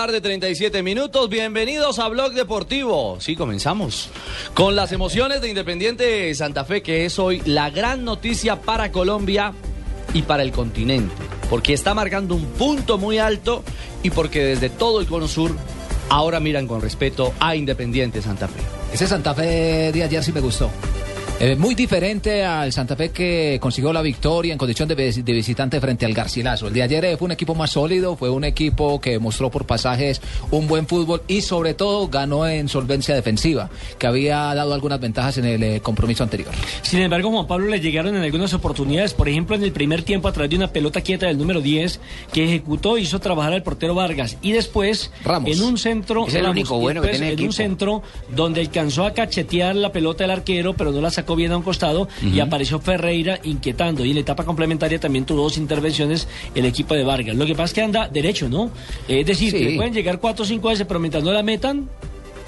Tarde, 37 minutos. Bienvenidos a Blog Deportivo. Sí, comenzamos con las emociones de Independiente Santa Fe, que es hoy la gran noticia para Colombia y para el continente. Porque está marcando un punto muy alto y porque desde todo el cono sur ahora miran con respeto a Independiente Santa Fe. Ese Santa Fe de ayer sí me gustó. Eh, muy diferente al Santa Fe que consiguió la victoria en condición de, visitante frente al Garcilaso. El de ayer eh, fue un equipo más sólido, fue un equipo que mostró por pasajes un buen fútbol y sobre todo ganó en solvencia defensiva, que había dado algunas ventajas en el eh, compromiso anterior. Sin embargo, Juan Pablo le llegaron en algunas oportunidades, por ejemplo, en el primer tiempo a través de una pelota quieta del número 10 que ejecutó, hizo trabajar al portero Vargas y después en un centro, es el único bueno que tiene en un centro donde alcanzó a cachetear la pelota del arquero, pero no la sacó bien a un costado y apareció Ferreira inquietando. Y en la etapa complementaria también tuvo dos intervenciones el equipo de Vargas. Lo que pasa es que anda derecho, ¿no? Es decir, que pueden llegar cuatro o cinco veces, pero mientras no la metan,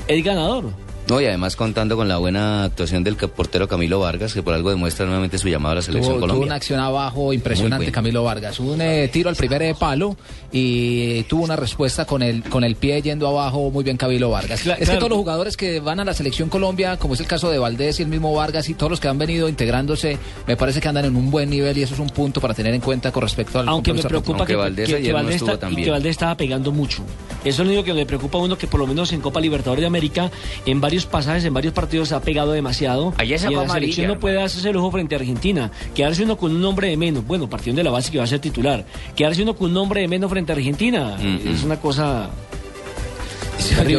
es ganador. No, y además contando con la buena actuación del portero Camilo Vargas, que por algo demuestra nuevamente su llamado a la selección tuvo, Colombia. Tuvo una acción abajo impresionante Camilo Vargas. Un eh, tiro al primer eh, palo y tuvo una respuesta con el, con el pie yendo abajo muy bien Camilo Vargas. es que todos los jugadores que van a la selección Colombia, como es el caso de Valdés y el mismo Vargas y todos los que han venido integrándose, me parece que andan en un buen nivel y eso es un punto para tener en cuenta con respecto al Aunque me preocupa que, Valdés, que, Valdés, que Valdés estaba pegando mucho. Eso es lo único que me preocupa a uno que por lo menos en Copa Libertadores de América, en varios pasajes, en varios partidos ha pegado demasiado. y la selección no puede hacerse el lujo frente a Argentina. Quedarse uno con un nombre de menos. Bueno, partiendo de la base que va a ser titular. Quedarse uno con un nombre de menos frente a Argentina. Es una cosa.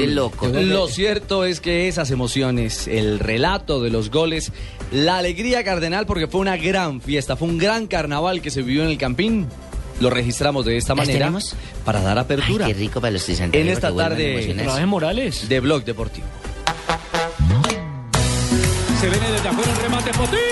loco. Lo cierto es que esas emociones, el relato de los goles, la alegría cardenal porque fue una gran fiesta, fue un gran carnaval que se vivió en el Campín. Lo registramos de esta manera para dar apertura. qué rico para los En esta tarde Morales. de Blog Deportivo. Se viene desde afuera el remate Potín.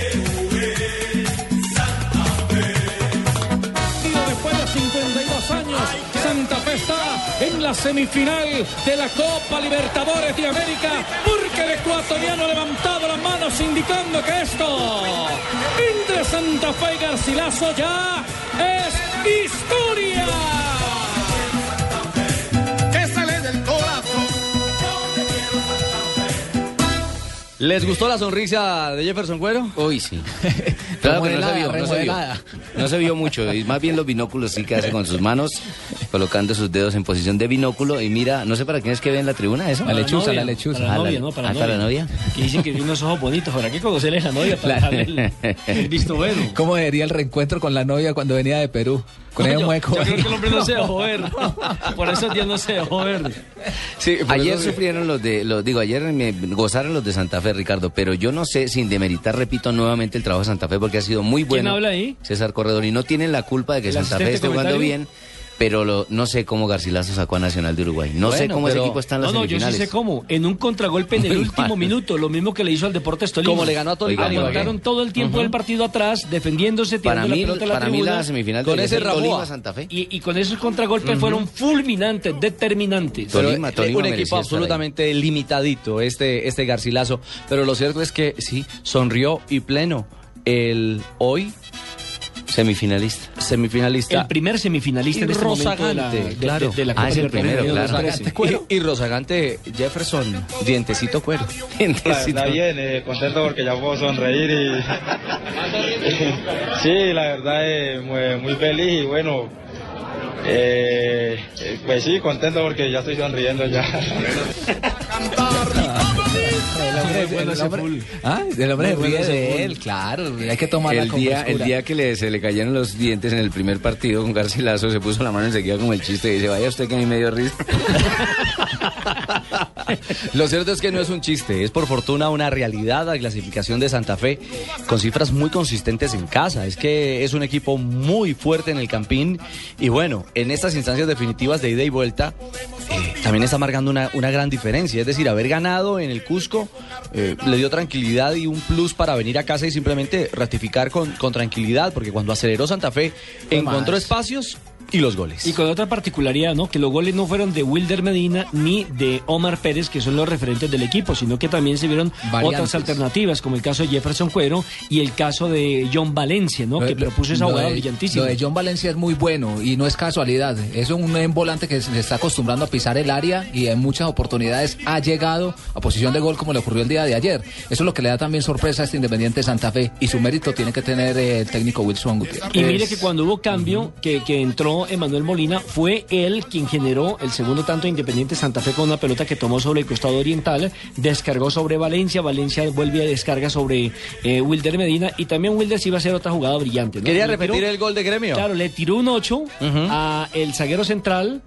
la semifinal de la Copa Libertadores de América, porque el ecuatoriano ha levantado las manos indicando que esto entre Santa Fe y Garcilaso ya es historia. ¿Les gustó la sonrisa de Jefferson Cuero? Uy, sí. Claro que no se vio, no se vio. No se vio mucho. Y más bien los binóculos sí que hace con sus manos, colocando sus dedos en posición de binóculo. Y mira, no sé para quién es que ve en la tribuna eso. La lechuza, novia, la lechuza. Para la Ah, la- novia, ¿no? Para ah, la para la novia. Que dicen que tiene unos ojos bonitos. Habrá que conocerle a la novia para visto bueno. ¿Cómo sería el reencuentro con la novia cuando venía de Perú? Con No, yo, mueco. yo creo que el hombre no se dejó ver. Por esos días no se dejó ver. Sí, Ayer eso- sufrieron los de, los, digo, ayer me gozaron los de Santa Fe, Ricardo, pero yo no sé, sin demeritar, repito nuevamente el trabajo de Santa Fe porque ha sido muy bueno. habla ahí? César Corredor, y no tienen la culpa de que ¿El Santa Fe esté jugando bien, pero lo- no sé cómo Garcilaso sacó a Nacional de Uruguay. No sé cómo ese equipo está en No, las no, yo sí sé cómo. En un contragolpe en el Muy último mal. minuto, lo mismo que le hizo al Deportes Tolima. Como le ganó a Tolima. Aguantaron todo el tiempo del partido atrás, defendiéndose, tirando Para la mí, pelota a la para mí tribuna. la semifinal Con ese. Tolima Santa Fe. Y, y con esos contragolpes fueron fulminantes, determinantes. Pero Tolima, eh, Tolima un equipo absolutamente limitadito, este, este Garcilaso. Pero lo cierto es que sí, sonrió y pleno. El hoy Semifinalista. semifinalista. el primer semifinalista Y en este momento de la, rozagante, de- claro. de, de la Ah, es el primero, claro. 2013. Y, y rozagante Jefferson, dientecito cuero. La verdad bien, eh, contento porque ya puedo sonreír y sí, la verdad eh, muy, muy feliz y bueno, eh, pues sí, contento porque ya estoy sonriendo ya. El hombre, el hombre-. Ah, el bueno de él, claro. Hay que El con día, el día que le, se le cayeron los dientes en el primer partido con Garcilaso, se puso la mano enseguida como el chiste y dice, vaya usted que a mí me dio risa. Lo cierto es que no es un chiste, es por fortuna una realidad la clasificación de Santa Fe con cifras muy consistentes en casa. Es que es un equipo muy fuerte en el campín y bueno, en estas instancias definitivas de ida y vuelta eh, también está marcando una, una gran diferencia. Es decir, haber ganado en el Cusco eh, le dio tranquilidad y un plus para venir a casa y simplemente ratificar con, con tranquilidad, porque cuando aceleró Santa Fe encontró espacios y los goles. Y con otra particularidad, ¿no? Que los goles no fueron de Wilder Medina ni de Omar Pérez, que son los referentes del equipo, sino que también se vieron Variantes. otras alternativas, como el caso de Jefferson Cuero y el caso de John Valencia, ¿no? Lo- que propuso esa jugada brillantísima. Lo de John Valencia es muy bueno y no es casualidad. Es un, un volante que se está acostumbrando a pisar el área y en muchas oportunidades ha llegado a posición de gol como le ocurrió el día de ayer. Eso es lo que le da también sorpresa a este Independiente Santa Fe y su mérito tiene que tener eh, el técnico Wilson Gutiérrez. Y mire que cuando hubo cambio, que, que entró Emanuel Molina, fue él quien generó el segundo tanto de Independiente Santa Fe con una pelota que tomó sobre el costado oriental, descargó sobre Valencia, Valencia vuelve a descarga sobre eh, Wilder Medina y también Wilder sí iba a hacer otra jugada brillante. ¿no? ¿Quería Le repetir tiró- el gol de gremio? Claro, le tiró un 8 a el zaguero central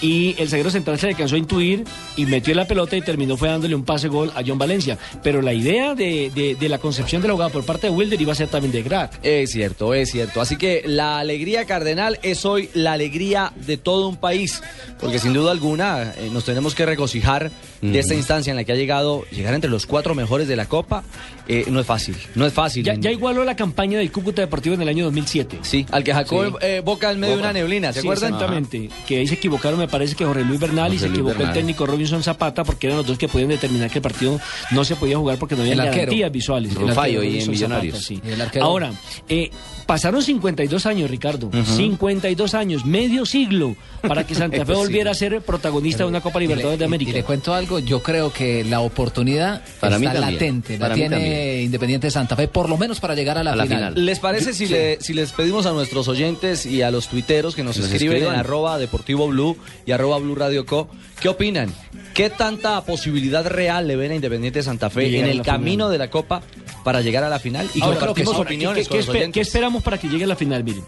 y el zaguero central se le alcanzó a intuir y metió la pelota y terminó fue dándole un pase gol a John Valencia. Pero la idea de, de- de la concepción de la jugada por parte de Wilder iba a ser también de crack. Es cierto, es cierto. Así que la alegría cardenal es hoy la alegría de todo un país, porque sin duda alguna eh, nos tenemos que regocijar de esta instancia en la que ha llegado, llegar entre los cuatro mejores de la Copa, eh, no es fácil, no es fácil. Ya, ya igualó la campaña del Cúcuta Deportivo en el año 2007. Sí, al que sacó Sí. eh, Boca en medio de una neblina, ¿se Sí, acuerdan? exactamente. Que ahí se equivocaron, me parece que Jorge Luis Bernal y se Luis equivocó Bernal. el técnico Robinson Zapata porque eran los dos que podían determinar que el partido no se podía jugar porque no había garantías visuales. El arquero hoy en. Zapata, sí. Y el arquero. Ahora, eh, pasaron 52 años, Ricardo. 52 años, medio siglo, para que Santa Fe volviera a ser protagonista de una Copa Libertadores de Y le- América. Y le cuento algo, yo creo que la oportunidad Para mí está también. latente, la mí tiene también. Independiente Santa Fe, por lo menos para llegar a la, A la final. ¿Les parece si, le- si les pedimos a nuestros oyentes y a los tuiteros que nos, Nos escriben escriban. en arroba Deportivo Blue y arroba Blue Radio Co, qué opinan? ¿Qué tanta posibilidad real le ven a Independiente Santa De Fe llegar en el camino de la Copa para llegar a la final? Y Ahora, compartimos ahora, opiniones ¿qué, con qué los esperamos para que llegue a la final? Miren,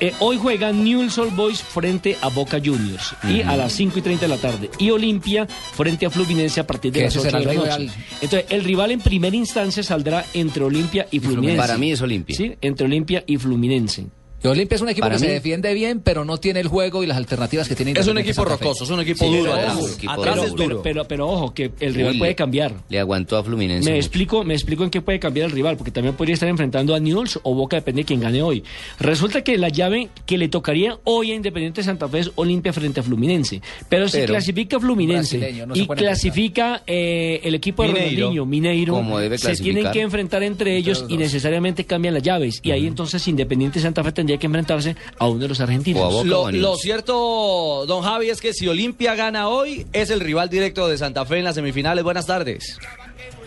eh, hoy juega Newell's Old Boys frente a Boca Juniors y a las 5 y 30 de la tarde. Y Olimpia frente a Fluminense a partir de Que las ese 8 será de la noche. Entonces, el rival en primera instancia saldrá entre Olimpia y Fluminense. Para mí es Olimpia. Sí, entre Olimpia y Fluminense. Y Olimpia es un equipo Para que se defiende bien, pero no tiene el juego y las alternativas que tiene Es un equipo rocoso, es un equipo Sí, duro. pero atrás. ojo, equipo Atrás duro. es pero, duro. pero, pero ojo, que el rival Uy, puede cambiar. Le aguantó a Fluminense. Me explico, me explico en qué puede cambiar el rival, porque también podría estar enfrentando a Newell's o Boca, depende de quién gane hoy. Resulta que la llave que le tocaría hoy a Independiente Santa Fe es Olimpia frente a Fluminense. Pero si Pero- clasifica Fluminense no y clasifica eh, el equipo de Mineiro. Ronaldinho, Mineiro, Como debe se tienen que enfrentar entre ellos y necesariamente cambian las llaves. Y ahí entonces Independiente Santa Fe tendría que enfrentarse a uno de los argentinos. Lo cierto, don Javi, es que si Olimpia gana hoy, es el rival directo de Santa Fe en las semifinales. Buenas tardes.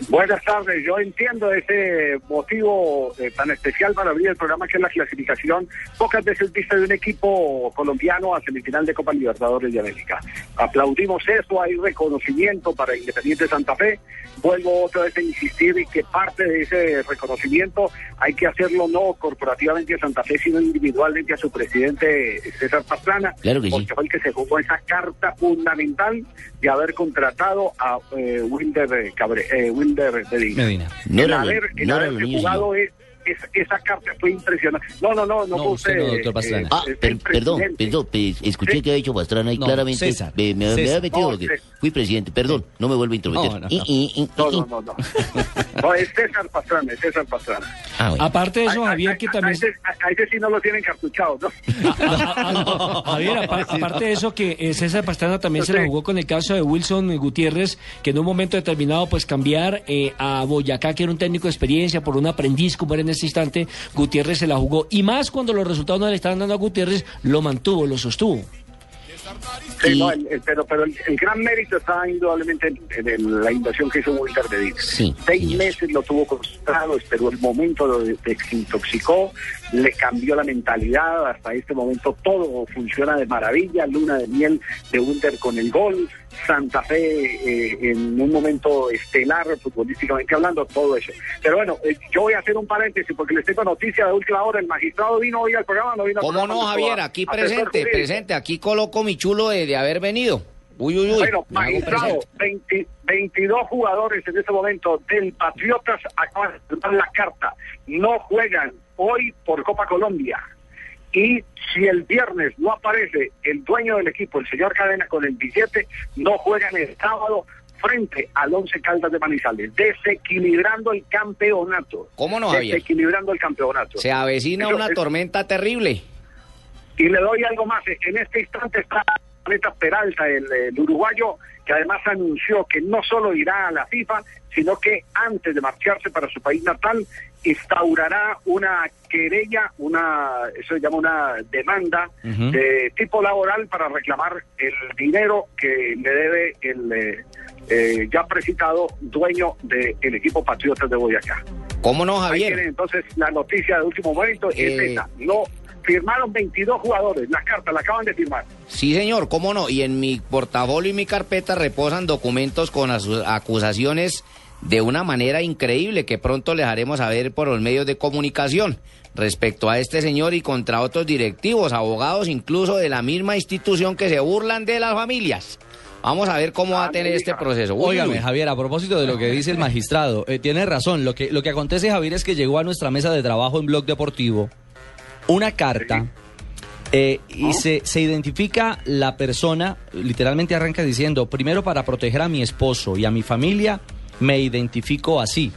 Buenas tardes, yo entiendo ese motivo eh, tan especial para abrir el programa que es la clasificación, pocas veces vista de un equipo colombiano a semifinal de Copa Libertadores de América. Aplaudimos eso, hay reconocimiento para Independiente Santa Fe. Vuelvo otra vez a insistir en que parte de ese reconocimiento hay que hacerlo no corporativamente a Santa Fe, sino individualmente a su presidente César Pastrana, Claro que sí. porque fue el que se jugó esa carta fundamental de haber contratado a eh, Wilder eh, Cabre, eh, Wilder Medina. Medina. No el era haber, el no haberse jugado es, es- esa carta fue impresionante. No, no, no, no, No, usted no, doctor Pastrana. Ah, eh, per- el perdón, perdón, pues, escuché Sí. que ha dicho Pastrana y No, claramente César, me, me- me César. había metido No, porque fui presidente, perdón, no me vuelvo a intrometer. No, no, no. Y- y- y- No, y- no, no, no. No, es César Pastrana, es César Pastrana. Ah, bueno. Aparte de eso, Javier, que también... A ese, a- a ese sí no lo tienen cartuchado, ¿no? Javier, apa- aparte de eso, que eh, César Pastrana también se la jugó con el caso de Wilson Gutiérrez, que en un momento determinado, pues cambiar eh, a Boyacá, que era un técnico de experiencia, por un aprendiz, como era en ese instante, Gutiérrez se la jugó. Y más cuando los resultados no le estaban dando a Gutiérrez, lo mantuvo, lo sostuvo. Sí, Y- no, el- el- pero pero el, el gran mérito está indudablemente en, la inversión que hizo Wilder de Díaz. Sí, Seis señor. meses lo tuvo concentrado, esperó el momento, lo de- desintoxicó, le cambió la mentalidad, hasta este momento todo funciona de maravilla, luna de miel de Wilder con el gol, Santa Fe eh, en un momento estelar futbolísticamente hablando, todo eso. Pero bueno, eh, yo voy a hacer un paréntesis porque les tengo noticia de última hora, el magistrado vino hoy al programa, no vino ¿Cómo no, Javier? Aquí presente, presente. Aquí coloco mi chulo de, de haber venido. Uy, uy, uy. Bueno, magistrado, presente. 20 22 jugadores en este momento del Patriotas acaban de la carta. No juegan hoy por Copa Colombia. Y si el viernes no aparece el dueño del equipo, el señor Cadena, con el billete, no juegan el sábado frente al Once Caldas de Manizales, desequilibrando el campeonato. ¿Cómo no, Javier? Desequilibrando el campeonato. Se avecina Eso una es- tormenta terrible. y le doy algo más. En este instante está Planeta Peralta, el, el uruguayo, que además anunció que no solo irá a la FIFA, sino que antes de marcharse para su país natal, instaurará una querella, una, eso se llama una demanda de tipo laboral para reclamar el dinero que le debe el eh, eh, ya precitado dueño del equipo Patriotas de Boyacá. ¿Cómo no, Ahí tienen Javier? entonces la noticia de último momento es Eh, esa. No, firmaron 22 jugadores, la carta la acaban de firmar. Sí, señor, cómo no. Y en mi portafolio y mi carpeta reposan documentos con acusaciones de una manera increíble que pronto les haremos saber por los medios de comunicación respecto a este señor y contra otros directivos, abogados incluso de la misma institución que se burlan de las familias. Vamos a ver cómo va a tener este proceso. Óigame. Javier, a propósito de lo que dice el magistrado, eh, tiene razón. Lo que, lo que acontece, Javier, es que llegó a nuestra mesa de trabajo en Blog Deportivo una carta eh, y se, se identifica la persona, literalmente arranca diciendo, primero para proteger a mi esposo y a mi familia, me identifico así.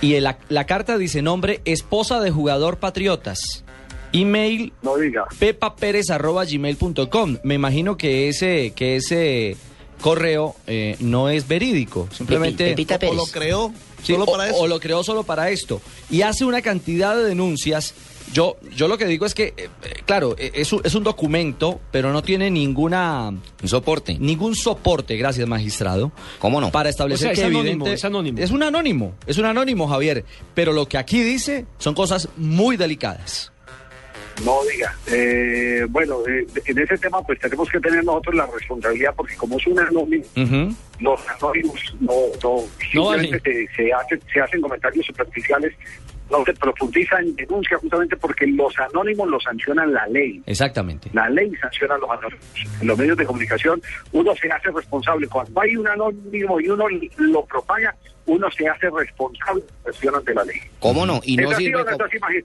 Y el- la, la carta dice nombre, esposa de jugador Patriotas. Email No diga. pepaperez.gmail.com. Me imagino que ese, que ese correo eh, no es verídico. Simplemente. Pepita Pérez. lo creó Sí, solo o, para eso. o lo creó solo para esto. Y hace una cantidad de denuncias. Yo, yo lo que digo es que, eh, eh, claro, eh, es un, es un documento, pero no tiene ninguna, Un soporte. ningún soporte, gracias magistrado, ¿Cómo no? para establecer O sea, que es anónimo, evidente- es anónimo. Es un anónimo, es un anónimo, Javier. Pero lo que aquí dice son cosas muy delicadas. No diga. Eh, bueno, eh, en ese tema pues tenemos que tener nosotros la responsabilidad porque como es un anónimo, Ujú. los anónimos no, no simplemente se, se hacen, se hacen comentarios superficiales, no se profundiza en denuncia justamente porque los anónimos los sancionan la ley. Exactamente. La ley sanciona a los anónimos. En los medios de comunicación uno se hace responsable. Cuando hay un anónimo y uno lo propaga, uno se hace responsable de ante la ley. ¿Cómo no? Y no.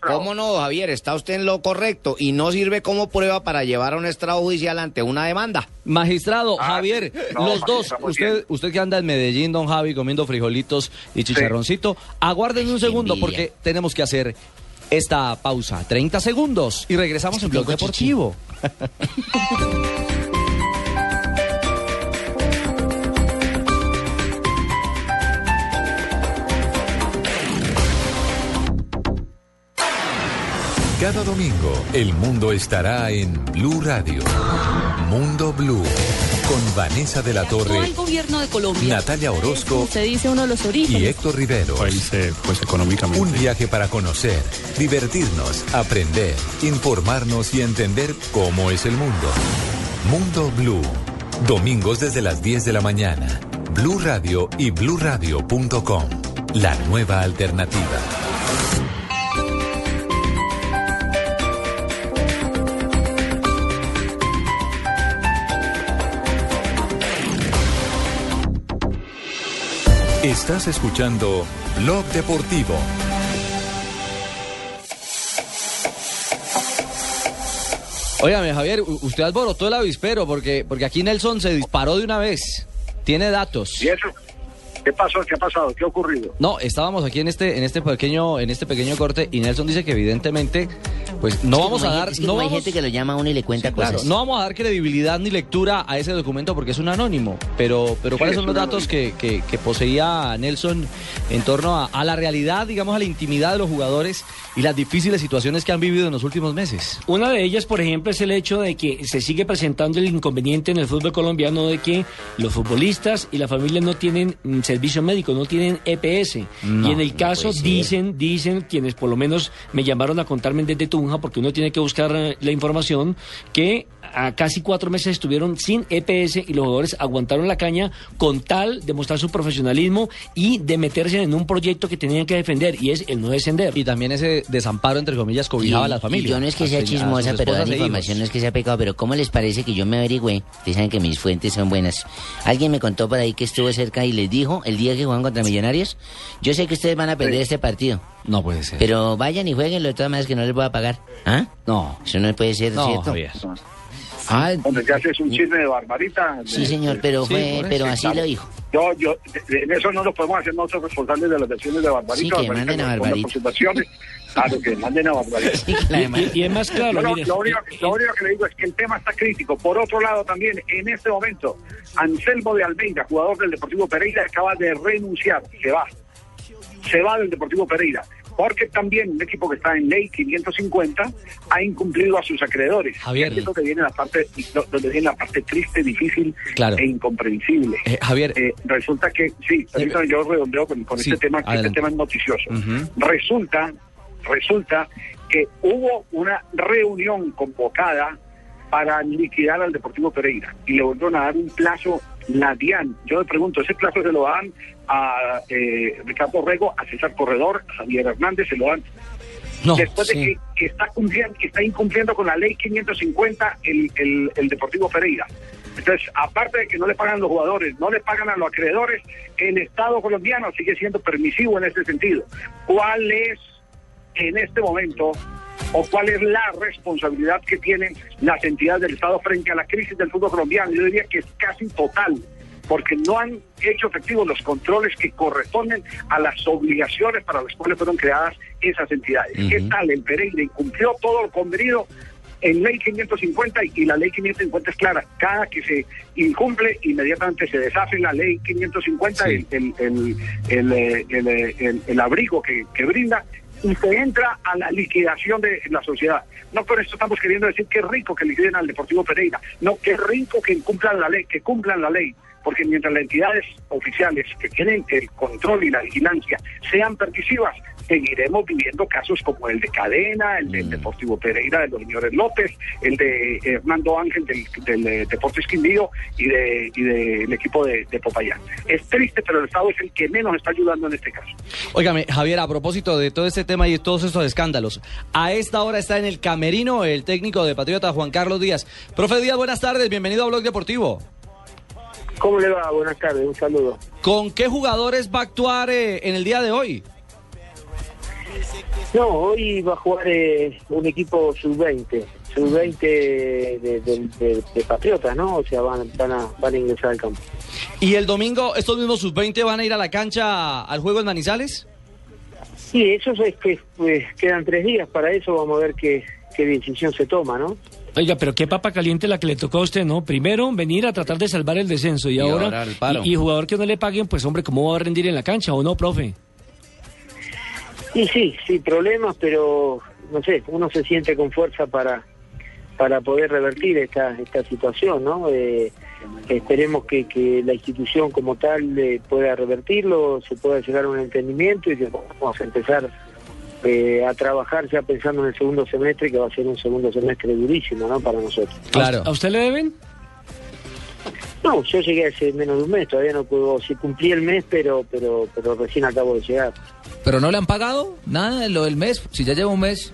¿Cómo no, Javier? Está usted en lo correcto y no sirve como prueba para llevar a un estrado judicial ante una demanda. Magistrado, Ah, Javier, no, los dos, usted, bien. usted que anda en Medellín, don Javi, comiendo frijolitos y chicharroncito, aguarden un segundo envidia. porque tenemos que hacer esta pausa. 30 segundos y regresamos en chichi. Deportivo. Cada domingo, el mundo estará en Blue Radio. Mundo Blue. Con Vanessa de la Torre, al gobierno de Colombia. Natalia Orozco Usted dice uno de los y orígenes. Héctor Rivero. país eh, pues económicamente Un viaje para conocer, divertirnos, aprender, informarnos y entender cómo es el mundo. Mundo Blue. Domingos desde las 10 de la mañana. Blue Radio y bluradio.com. La nueva alternativa. Estás escuchando Blog Deportivo. Óigame, Javier, usted alborotó el avispero porque, porque aquí Nelson se disparó de una vez. Tiene datos. ¿Y eso? ¿Qué pasó? ¿Qué ha pasado? ¿Qué ha ocurrido? No, estábamos aquí en este, en este pequeño, en este pequeño corte y Nelson dice que evidentemente, pues no Es que vamos a dar, gente- es que no como hay vamos- gente que lo llama a uno y le cuenta Sí, claro, cosas. no vamos a dar credibilidad ni lectura a ese documento porque es un anónimo, pero, pero ¿cuáles son los datos que, que- que poseía Nelson en torno a, a la realidad, digamos, a la intimidad de los jugadores y las difíciles situaciones que han vivido en los últimos meses? Una de ellas, por ejemplo, es el hecho de que se sigue presentando el inconveniente en el fútbol colombiano de que los futbolistas y la familia no tienen mm, servicio médico, no tienen EPS. No, y en el caso dicen, dicen quienes por lo menos me llamaron a contarme desde Tunja, porque uno tiene que buscar eh, la información, que a casi cuatro meses estuvieron sin EPS y los jugadores aguantaron la caña con tal de mostrar su profesionalismo y de meterse en un proyecto que tenían que defender y es el no descender. Y también ese desamparo, entre comillas, cobijaba a las y familias. yo no es que sea chismosa, pero dar e información no es que sea pecado, pero ¿cómo les parece que yo me averigüé? Ustedes saben que mis fuentes son buenas. Alguien me contó por ahí que estuvo cerca y les dijo el día que juegan contra Millonarios, yo sé que ustedes van a perder este partido, No puede ser. pero vayan y jueguenlo de todas maneras que no les voy a pagar. ¿Ah? no, Eso no puede ser, no, ¿cierto? Javier. Ah, Donde ya haces un chisme de barbarita. sí, de- señor, pero Sí, fue, pero así claro. lo dijo. Yo, yo, en eso no nos podemos hacer nosotros responsables de las versiones de Barbarita. Sí, que Barbarita manden a Barbarita. por sus versiones. Claro, que manden a Barbarita. Sí, Y, es más claro, No, lo, único, lo único que le digo es que el tema está crítico. Por otro lado, también en este momento, Anselmo de Almeida, jugador del Deportivo Pereira, acaba de renunciar. Se va. Se va del Deportivo Pereira. Porque también un equipo que está en ley 550 ha incumplido a sus acreedores. Javier. Es donde viene la parte, donde viene la parte triste, difícil Claro. e incomprensible. Eh, Javier, Eh, resulta que, sí, ahorita yo redondeo con, con Sí, este tema, que adelante. este tema es noticioso. Resulta, resulta que hubo una reunión convocada para liquidar al Deportivo Pereira y le volvieron a dar un plazo la DIAN. Yo le pregunto, ¿ese plazo se lo dan a eh, Ricardo Rego, a César Corredor, a Javier Hernández, se lo dan no, después sí. de que, que está cumpliendo, que está incumpliendo con la ley 550 el, el, el Deportivo Pereira. Entonces, aparte de que no le pagan los jugadores, no le pagan a los acreedores, el Estado colombiano sigue siendo permisivo en ese sentido. ¿Cuál es en este momento o cuál es la responsabilidad que tienen las entidades del Estado frente a la crisis del fútbol colombiano? Yo diría que es casi total porque no han hecho efectivos los controles que corresponden a las obligaciones para las cuales fueron creadas esas entidades. ¿Qué tal? El Pereira incumplió todo lo convenido en ley 550 y la ley 550 es clara. Cada que se incumple, inmediatamente se deshace la ley 550, Sí. el, el, el, el, eh, eh, el- el abrigo que, que brinda y se entra a la liquidación de la sociedad. No por esto estamos queriendo decir que es rico que liquiden al Deportivo Pereira, no que rico que cumplan la ley, que cumplan la ley, porque mientras las entidades oficiales que tienen el control y la vigilancia sean permisivas, seguiremos viviendo casos como el de Cadena, el del Deportivo Pereira de los señores López, el de Hernando Ángel del, del eh, Deportes Quindío y de y del equipo de, de Popayán. Es triste, pero el Estado es el que menos está ayudando en este caso. Óigame, Javier, a propósito de todo este tema y de todos estos escándalos, a esta hora está en el camerino el técnico de Patriota Juan Carlos Díaz. Profe Díaz, buenas tardes, bienvenido a Blog Deportivo. ¿Cómo le va? Buenas tardes, un saludo. ¿Con qué jugadores va a actuar eh, en el día de hoy? No, hoy va a jugar eh, un equipo sub-20, sub-20 de, de- de- de Patriotas, ¿no? O sea, van, van, a, van a ingresar al campo. ¿Y el domingo estos mismos sub-20 van a ir a la cancha al juego en Manizales? Sí, eso es que pues, quedan tres días para eso, vamos a ver qué, qué decisión se toma, ¿no? Oiga, pero qué papa caliente la que le tocó a usted, ¿no? Primero venir a tratar de salvar el descenso y, Y ahora, y, y jugador que no le paguen, pues hombre, ¿cómo va a rendir en la cancha o no, profe? Y sí, sí, problemas, pero no sé, uno se siente con fuerza para para poder revertir esta esta situación, ¿no? Eh, esperemos que, que la institución como tal eh, pueda revertirlo, se pueda llegar a un entendimiento y que podamos empezar eh, a trabajar ya pensando en el segundo semestre, que va a ser un segundo semestre durísimo, ¿no? Para nosotros. Claro. ¿A usted le deben? No, yo llegué hace menos de un mes, todavía no puedo, sí cumplí el mes, pero pero pero recién acabo de llegar. ¿Pero no le han pagado nada lo del mes? Si ya lleva un mes.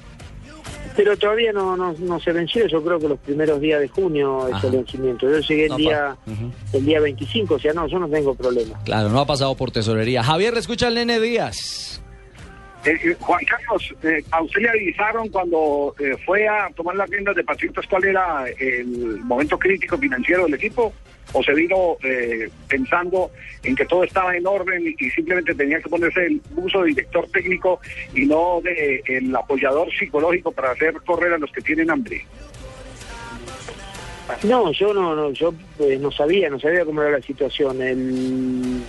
Pero todavía no, no, no se venció, yo creo que los primeros días de junio es Ajá. el vencimiento. Yo llegué el No, día el día 25, o sea, no, yo no tengo problema. Claro, no ha pasado por tesorería. Javier, escucha al nene Díaz. Eh, eh, Juan Carlos, eh, ¿a usted le avisaron cuando eh, fue a tomar las riendas de Patriotas cuál era el momento crítico financiero del equipo? ¿O se vino eh, pensando en que todo estaba en orden y, simplemente tenía que ponerse el uso de director técnico y no de el apoyador psicológico para hacer correr a los que tienen hambre? No, yo no, yo eh, no sabía, no sabía cómo era la situación. El,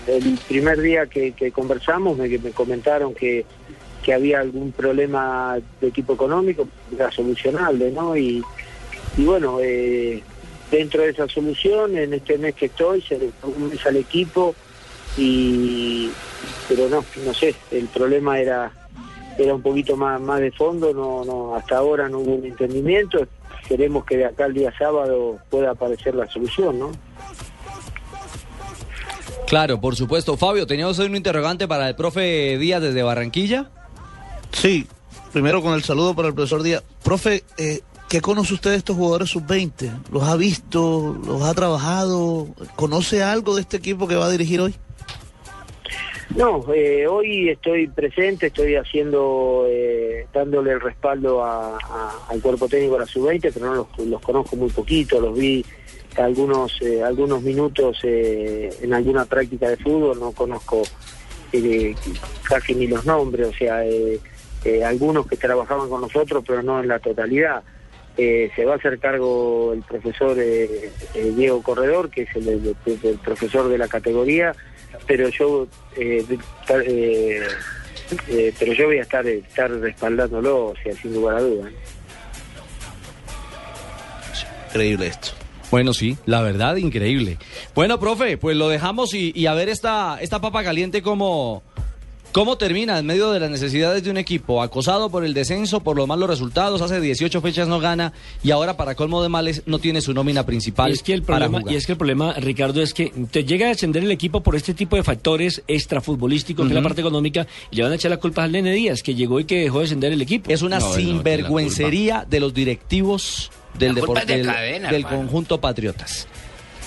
primer día que, que conversamos me comentaron que, que había algún problema de tipo económico, era solucionable, ¿no? Y, bueno, eh, dentro de esa solución, en este mes que estoy, se le un mes al equipo y pero no, no sé, el problema era era un poquito más más de fondo, no no hasta ahora no hubo un entendimiento, queremos que de acá al día sábado pueda aparecer la solución, ¿no? Claro, por supuesto. Fabio, ¿tenía usted un interrogante para el profe Díaz desde Barranquilla? Sí, primero con el saludo para el profesor Díaz. Profe, eh, ¿qué conoce usted de estos jugadores sub-20? ¿Los ha visto? ¿Los ha trabajado? ¿Conoce algo de este equipo que va a dirigir hoy? No, eh, hoy estoy presente, estoy haciendo, eh, dándole el respaldo a- al cuerpo técnico de la sub-20, pero no los, los conozco muy poquito, los vi algunos eh, algunos minutos eh, en alguna práctica de fútbol, no conozco eh, casi ni los nombres, o sea, eh, algunos que trabajaban con nosotros, pero no en la totalidad. Eh, se va a hacer cargo el profesor eh, eh, Diego Corredor, que es el, el- el profesor de la categoría, pero yo eh, eh, eh, pero yo voy a estar estar respaldándolo, o sea, sin lugar a dudas. Increíble esto. Bueno, sí, la verdad, increíble. Bueno, profe, pues lo dejamos y, y a ver esta, esta papa caliente cómo, cómo termina en medio de las necesidades de un equipo acosado por el descenso, por los malos resultados, hace 18 fechas no gana y ahora para colmo de males no tiene su nómina principal Y es que el problema, jugar. y es que el problema, Ricardo, es que te llega a descender el equipo por este tipo de factores extrafutbolísticos, que es la parte económica, y le van a echar la culpa al Nene Díaz, que llegó y que dejó descender el equipo. Es una sinvergüencería de los directivos del, La culpa depor- es de del, cadena, del conjunto Patriotas.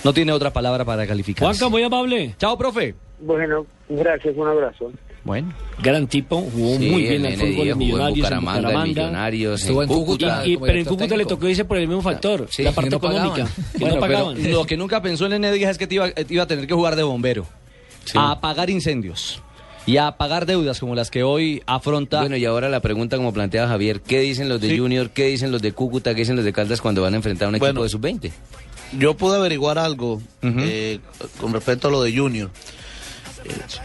No tiene otra palabra para calificar. Juanca, muy amable. Chao, profe. Bueno, gracias, un abrazo. Bueno. Gran tipo, jugó Sí, muy bien el al fútbol en Millonarios, en Bucaramanga, en Bucaramanga. Millonarios, Estuvo en Cúcuta. Y, y- como pero en Cúcuta le tocó irse por el mismo factor, Sí, la parte no económica, pagaban. que Bueno, no pero pagaban. lo que nunca pensó el Nene Díaz es que te iba, te iba a tener que jugar de bombero. A apagar incendios. Y a pagar deudas como las que hoy afronta. Bueno, y ahora la pregunta como plantea Javier, ¿qué dicen los de Sí. Junior, qué dicen los de Cúcuta, qué dicen los de Caldas cuando van a enfrentar a un Bueno. equipo de sub-20? Yo pude averiguar algo eh, con respecto a lo de Junior.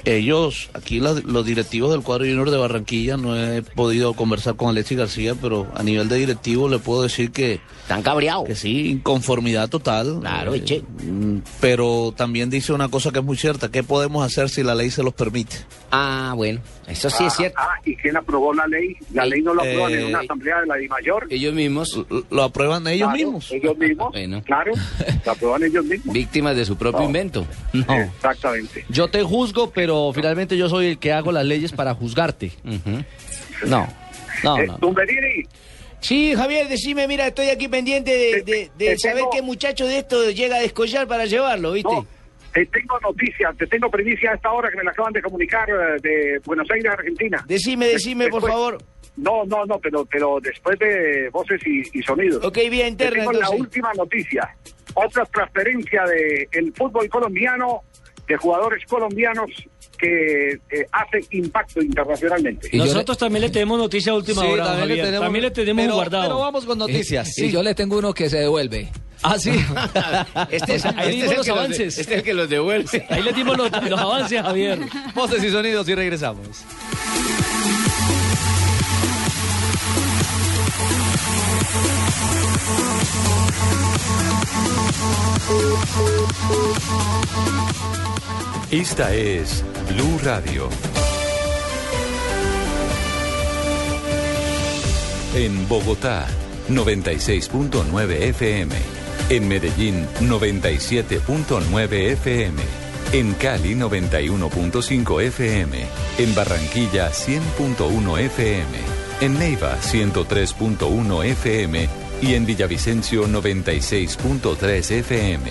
Eh, ellos, aquí los directivos del cuadro Junior de Barranquilla, no he podido conversar con Alexis García, pero a nivel de directivo le puedo decir que... Están cabreados. Que sí, inconformidad total. Claro, Eh, eche. mm, Pero también dice una cosa que es muy cierta, ¿qué podemos hacer si la ley se los permite? Ah, bueno, eso sí es Ah, cierto. Ah, ¿y quién aprobó la ley? La ley no lo aprueban en Eh, una asamblea de la DIMAYOR. Ellos mismos, Lo- Lo aprueban ellos Claro, mismos. Ellos mismos, Bueno. claro, la aprueban ellos mismos. víctimas de su propio No. invento. No. Exactamente. Yo te juzgo, pero finalmente yo soy el que hago las leyes para juzgarte. No. No, Eh, no. Tumberini, Sí, Javier, decime, mira, estoy aquí pendiente de, de- de Te saber tengo- qué muchacho de esto llega a descollar para llevarlo, ¿viste? no, Te tengo noticias, te tengo primicia a esta hora que me la acaban de comunicar eh, de Buenos Aires, Argentina. Decime, decime, por favor. No, no, no, pero, pero después de voces y, y sonidos. Ok, vía Te interna, tengo la entonces. última noticia. Otra transferencia del el fútbol colombiano, de jugadores colombianos que eh, hacen impacto internacionalmente. Nosotros también le tenemos noticia a última Sí, hora, también le tenemos- también le tenemos pero- guardado. pero vamos con noticias. Y, y yo le tengo uno que se devuelve. Ah, sí. Este es, Ahí este dimos es los avances. de- este es el que los devuelve. Ahí le dimos los, los avances, Javier. Voces y sonidos y regresamos. Esta es Blue Radio. En Bogotá, 96.9 FM. En Medellín, 97.9 FM. En Cali, 91.5 FM. En Barranquilla, 100.1 FM. En Neiva, 103.1 FM. Y en Villavicencio, 96.3 FM.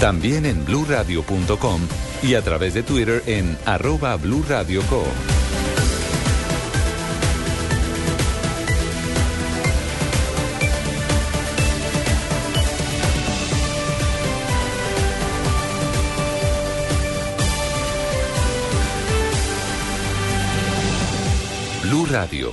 También en bluradio.com y a través de Twitter en arroba Blue Radio Co. Blue Radio,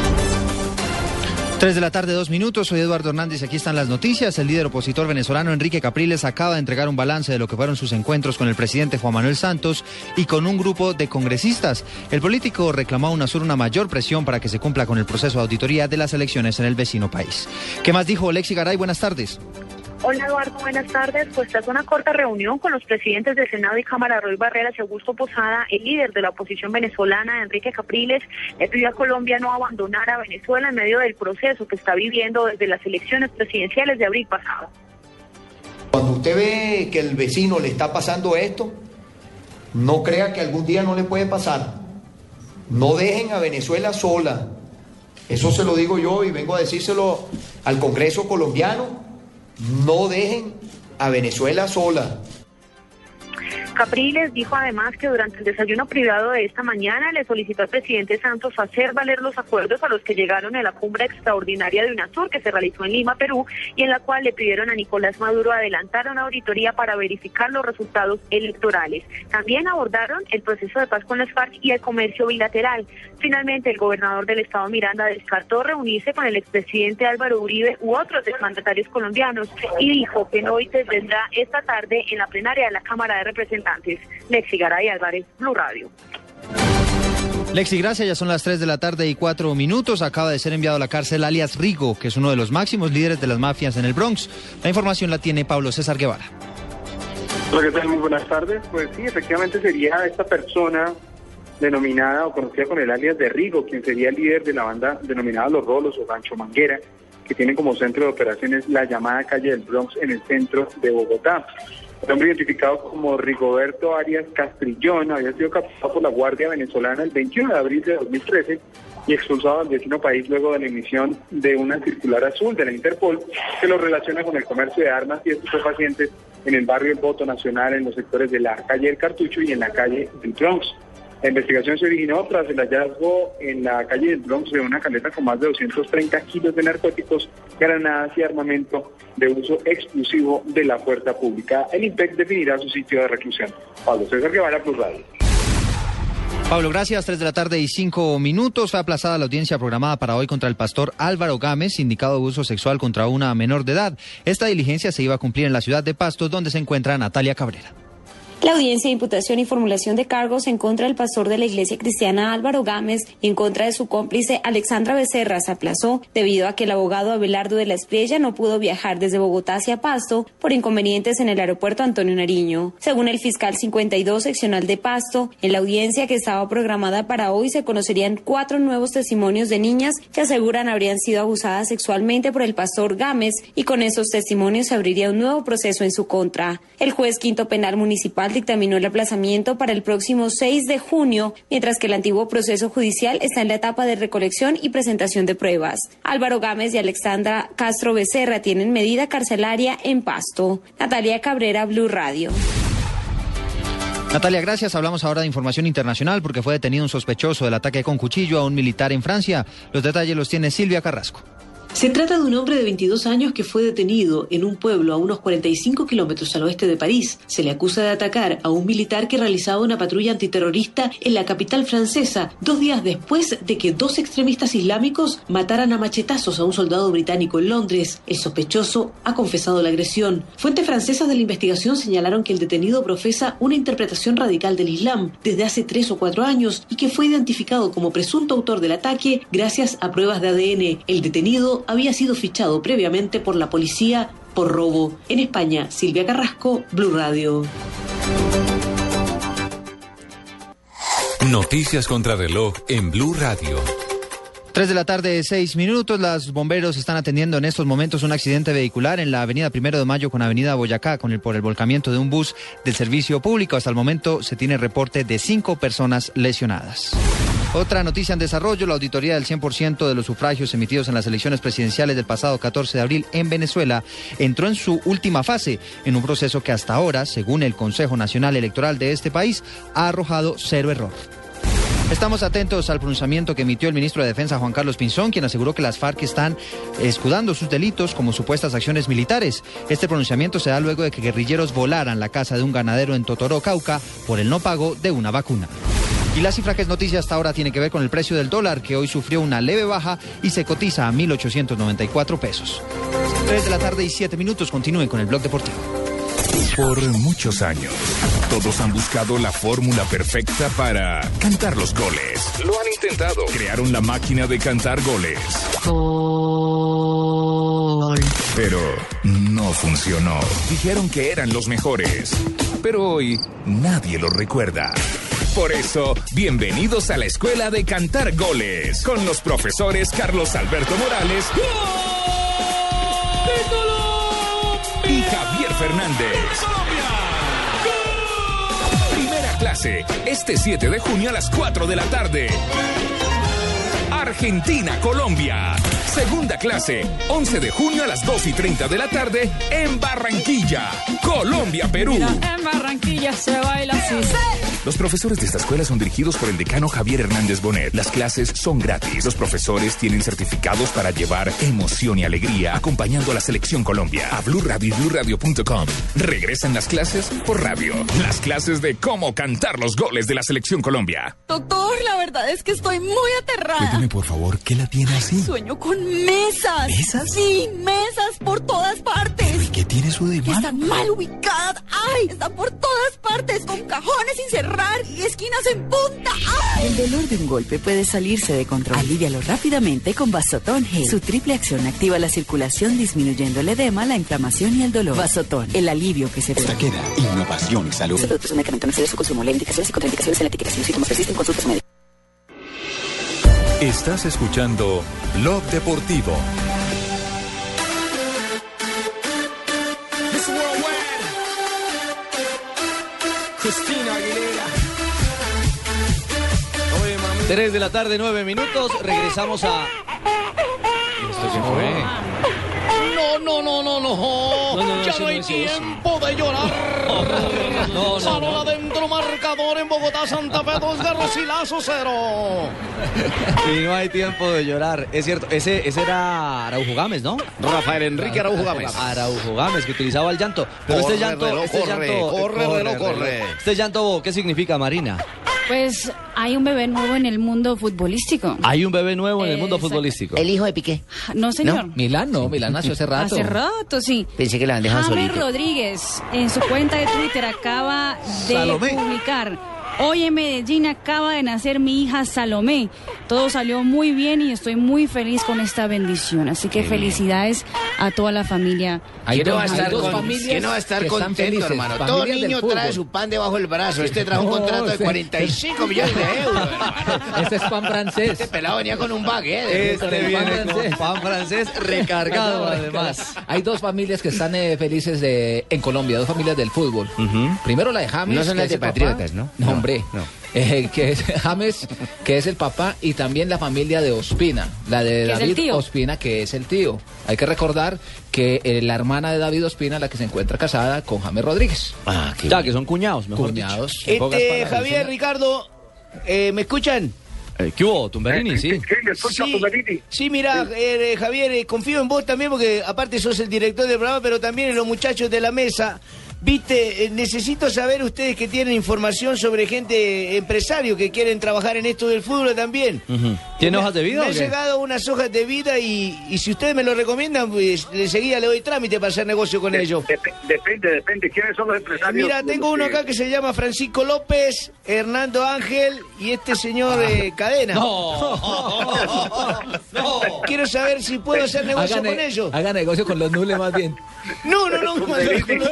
3 de la tarde, dos minutos. Soy Eduardo Hernández. Aquí están las noticias. El líder opositor venezolano Enrique Capriles acaba de entregar un balance de lo que fueron sus encuentros con el presidente Juan Manuel Santos y con un grupo de congresistas. El político reclamó a UNASUR una mayor presión para que se cumpla con el proceso de auditoría de las elecciones en el vecino país. ¿Qué más dijo Lexi Garay? Buenas tardes. Hola Eduardo, buenas tardes. Pues tras una corta reunión con los presidentes del Senado y Cámara, Roy Barreras y Augusto Posada, el líder de la oposición venezolana, Enrique Capriles, le pidió a Colombia no abandonar a Venezuela en medio del proceso que está viviendo desde las elecciones presidenciales de abril pasado. Cuando usted ve que el vecino le está pasando esto, no crea que algún día no le puede pasar. No dejen a Venezuela sola. Eso se lo digo yo y vengo a decírselo al Congreso colombiano. No dejen a Venezuela sola. Capriles dijo además que durante el desayuno privado de esta mañana le solicitó al presidente Santos hacer valer los acuerdos a los que llegaron en la cumbre extraordinaria de UNASUR que se realizó en Lima, Perú, y en la cual le pidieron a Nicolás Maduro adelantar una auditoría para verificar los resultados electorales. También abordaron el proceso de paz con las FARC y el comercio bilateral. Finalmente, el gobernador del estado Miranda descartó reunirse con el expresidente Álvaro Uribe u otros exmandatarios colombianos y dijo que no hoy se tendrá esta tarde en la plenaria de la Cámara de Representantes. Lexi Garay Álvarez, Blue Radio. Lexi, gracias. Ya son las 3 de la tarde y 4 minutos. Acaba de ser enviado a la cárcel alias Rigo, que es uno de los máximos líderes de las mafias en el Bronx. La información la tiene Pablo César Guevara. Hola, ¿qué tal? Muy buenas tardes. Pues sí, efectivamente sería esta persona denominada o conocida con el alias de Rigo, quien sería el líder de la banda denominada Los Rolos o Rancho Manguera, que tiene como centro de operaciones la llamada calle del Bronx en el centro de Bogotá. El hombre identificado como Rigoberto Arias Castrillón había sido capturado por la Guardia Venezolana el 21 de abril de 2013 y expulsado al vecino país luego de la emisión de una circular azul de la Interpol que lo relaciona con el comercio de armas y estupefacientes en el barrio El Voto Nacional, en los sectores de la calle El Cartucho y en la calle del Bronx. La investigación se originó tras el hallazgo en la calle del Bronx de una caleta con más de 230 kilos de narcóticos, granadas y armamento de uso exclusivo de la fuerza pública. El IMPEC definirá su sitio de reclusión. Pablo César Guevara, Plus Radio. Pablo, gracias. 3 de la tarde y 5 minutos. Fue aplazada la audiencia programada para hoy contra el pastor Álvaro Gámez, indicado de abuso sexual contra una menor de edad. Esta diligencia se iba a cumplir en la ciudad de Pasto, donde se encuentra Natalia Cabrera. La audiencia de imputación y formulación de cargos en contra del pastor de la Iglesia Cristiana Álvaro Gámez y en contra de su cómplice Alexandra Becerra se aplazó debido a que el abogado Abelardo de la Espriella no pudo viajar desde Bogotá hacia Pasto por inconvenientes en el aeropuerto Antonio Nariño. Según el fiscal 52 seccional de Pasto, en la audiencia que estaba programada para hoy se conocerían cuatro nuevos testimonios de niñas que aseguran habrían sido abusadas sexualmente por el pastor Gámez y con esos testimonios se abriría un nuevo proceso en su contra. El juez quinto penal municipal Dictaminó el aplazamiento para el próximo 6 de junio, mientras que el antiguo proceso judicial está en la etapa de recolección y presentación de pruebas. Álvaro Gámez y Alexandra Castro Becerra tienen medida carcelaria en Pasto. Natalia Cabrera, Blue Radio. Natalia, gracias. Hablamos ahora de información internacional porque fue detenido un sospechoso del ataque con cuchillo a un militar en Francia. Los detalles los tiene Silvia Carrasco. Se trata de un hombre de 22 años que fue detenido en un pueblo a unos 45 kilómetros al oeste de París. Se le acusa de atacar a un militar que realizaba una patrulla antiterrorista en la capital francesa, dos días después de que dos extremistas islámicos mataran a machetazos a un soldado británico en Londres. El sospechoso ha confesado la agresión. Fuentes francesas de la investigación señalaron que el detenido profesa una interpretación radical del Islam desde hace tres o cuatro años y que fue identificado como presunto autor del ataque gracias a pruebas de ADN. El detenido había sido fichado previamente por la policía por robo. En España, Silvia Carrasco, Blue Radio. Noticias contra reloj en Blue Radio. 3 de la tarde, 6 minutos. Las bomberos están atendiendo en estos momentos un accidente vehicular en la avenida Primero de Mayo con avenida Boyacá con el, por el volcamiento de un bus del servicio público. Hasta el momento se tiene reporte de cinco personas lesionadas. Otra noticia en desarrollo, la auditoría del 100% de los sufragios emitidos en las elecciones presidenciales del pasado 14 de abril en Venezuela entró en su última fase, en un proceso que hasta ahora, según el Consejo Nacional Electoral de este país, ha arrojado cero error. Estamos atentos al pronunciamiento que emitió el ministro de Defensa Juan Carlos Pinzón, quien aseguró que las FARC están escudando sus delitos como supuestas acciones militares. Este pronunciamiento se da luego de que guerrilleros volaran la casa de un ganadero en Totoró, Cauca, por el no pago de una vacuna. Y la cifra que es noticia hasta ahora tiene que ver con el precio del dólar, que hoy sufrió una leve baja y se cotiza a 1.894 pesos. 3 de la tarde y 7 minutos. Continúen con el blog deportivo. Por muchos años, todos han buscado la fórmula perfecta para cantar los goles. Lo han intentado. Crearon la máquina de cantar goles. Pero no funcionó. Dijeron que eran los mejores. Pero hoy nadie lo recuerda. Por eso, bienvenidos a la Escuela de Cantar Goles con los profesores Carlos Alberto Morales y Fernández. Primera clase, este 7 de junio a las 4 de la tarde. Argentina, Colombia. Segunda clase, 11 de junio a las 2 y 30 de la tarde en Barranquilla, Colombia, Perú. en Barranquilla se baila así. Los profesores de esta escuela son dirigidos por el decano Javier Hernández Bonet. Las clases son gratis. Los profesores tienen certificados para llevar emoción y alegría acompañando a la selección Colombia. A Blue Radio y BlueRadio.com. Regresan las clases por radio. Las clases de cómo cantar los goles de la selección Colombia. Doctor, la verdad es que estoy muy aterrada. Cuénteme, por favor, ¿qué la tiene así? Sueño con mesas. ¿Mesas? Sí, mesas por todas partes. ¿Y qué tiene eso de malo? están mal ubicadas. ¡Ay! Están por todas partes, con cajones sin cerrar y esquinas en punta. ¡Ay! El dolor de un golpe puede salirse de control. Alivialo rápidamente con Vasotón G. Su triple acción activa la circulación disminuyendo el edema, la inflamación y el dolor. Vasotón, el alivio que se queda innovación y salud. Este producto es un medicamento no su consumo. La indicaciones y contraindicaciones en la etiqueta. Si los síntomas persisten, consulte a su médico. Estás escuchando Blog Deportivo. 3 de la tarde, 9 minutos. Regresamos a. ¿Esto qué fue? No, no, no, no, no. No, no, ya no hay tiempo de llorar. no, Salón adentro, marcador en Bogotá, Santa Fe, dos garrocilazo cero. Y no hay tiempo de llorar. Es cierto, ese, ese era Araujo Gámez, ¿no? Rafael Enrique Araujo Gámez. Araujo Gámez, que utilizaba el llanto. Pero Corre, este llanto. reloj, este corre, llanto corre, reloj, corre. Este llanto, ¿qué significa, Marina? Pues hay un bebé nuevo en el mundo futbolístico. Hay un bebé nuevo en el mundo Exacto. futbolístico. El hijo de Piqué. No, señor. Milán no, Milán nació hace rato. Hace rato, sí. Pensé que la han dejado James solita. Rodríguez en su cuenta de Twitter acaba de Salomé. publicar Hoy en Medellín acaba de nacer mi hija Salomé. Todo salió muy bien y estoy muy feliz con esta bendición. Así que Qué bien. felicidades a toda la familia. ¿Quién no va a estar, con- quién no va a estar contento, felices, hermano? Todo niño trae su pan debajo del brazo. Este trajo un No, contrato de sí. 45 millones de euros, hermano. Este es pan francés. Este pelado venía con un baguette. Este viene con pan francés recargado además. Hay dos familias que están eh, felices de, en Colombia, dos familias del fútbol. Primero la de James. No son las de papá. Patriotas, ¿no? No. Eh, que es James, que es el papá, y también la familia de Ospina, la de David. Ospina, que es el tío. Hay que recordar que eh, la hermana de David Ospina, la que se encuentra casada con James Rodríguez. Ah, qué Ya, que son cuñados, mejor Cuñados. dicho. Este, palabras, Javier, Ricardo, eh, ¿me escuchan? Eh, ¿Qué hubo, Tumberini? Sí. Sí, sí mira, eh, Javier, eh, confío en vos también porque aparte sos el director del programa, pero también en los muchachos de la mesa. Viste, eh, necesito saber ustedes que tienen información sobre gente, empresario que quieren trabajar en esto del fútbol también. ¿Tiene Me- hojas de vida Me o han llegado unas hojas de vida y, y si ustedes me lo recomiendan, pues enseguida le doy trámite para hacer negocio con ellos. Depende, depende. ¿Quiénes son los empresarios? Mira, tengo uno acá que se llama Francisco López, Hernando Ángel y este señor eh, Cadena. Quiero saber si puedo hacer negocio Haga con ne- ellos. Haga negocio con los nules más bien. No, no, no, con los- con los-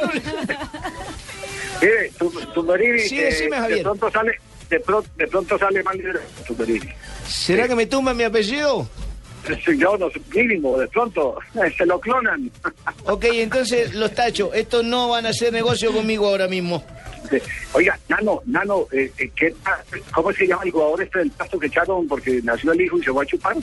Mire, tu, Tumberini, Sí, eh, decime, Javier. de pronto sale, de, pro- de pronto sale mal libre Tumberini. ¿Será que me tumban mi apellido? Sí, Yo no mínimo, de pronto se lo clonan. Ok, entonces los tacho. Estos no van a hacer negocio conmigo ahora mismo. Oiga, Nano, Nano, eh, eh, ¿qué tal? ¿cómo se llama el jugador este del pasto que echaron porque nació el hijo y se fue a chupar?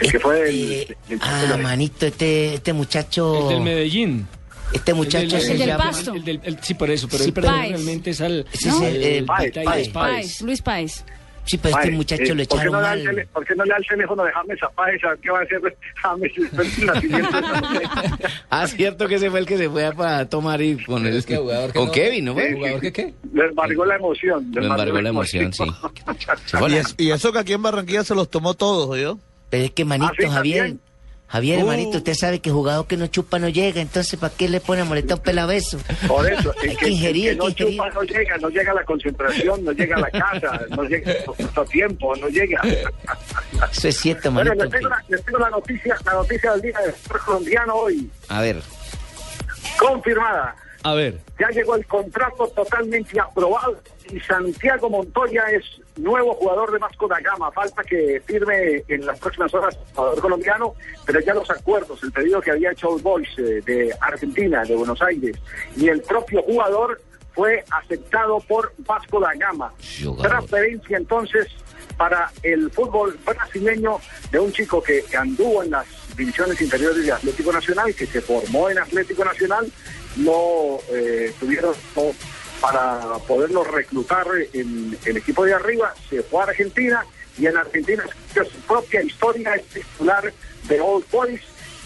El que fue el... el- Ah, manito, este, este muchacho... El del Medellín. Este muchacho el se del, el llama... Pasto. El del- el- sí, por eso, pero Sí, el perdón Páez. realmente es al... Es el- el Páez, Páez, Luis Páez. Sí, pero este Ay, muchacho eh, lo ¿por qué echaron no le da el mal. tele- ¿Por qué no le da el teléfono de James a Páez? ¿A ¿Qué va a hacer James? Ah, cierto que ese fue el que se fue para tomar y con, el, con Kevin, ¿no fue? ¿Jugador que qué? Le embargó la emoción. Le embargó la emoción, sí. Y, es- y eso que aquí en Barranquilla se los tomó todos, ¿yo? Pero es que, manito, Ah, sí, Javier... Javier, Uh. manito, usted sabe que jugador que no chupa no llega, entonces ¿para qué le pone a molestar un pelabeso? Por eso, el que que, ingerir, que que no chupa no llega, no llega a la concentración, no llega a la casa, no llega a tiempo, no llega. Eso es cierto, Bueno, manito. les tengo, la, les tengo la noticia, la noticia del día del colombiano hoy, A ver. confirmada. A ver. Ya llegó el contrato totalmente aprobado y Santiago Montoya es nuevo jugador de Vasco da Gama. Falta que firme en las próximas horas el jugador colombiano, pero ya los acuerdos, el pedido que había hecho Old Boys eh, de Argentina, de Buenos Aires, y el propio jugador fue aceptado por Vasco da Gama. Transferencia entonces para el fútbol brasileño de un chico que, que anduvo en las divisiones inferiores de Atlético Nacional, que se formó en Atlético Nacional, no eh, tuvieron no, para poderlo reclutar en el equipo de arriba, se fue a Argentina y en Argentina escribió su propia historia, es titular de Old Boys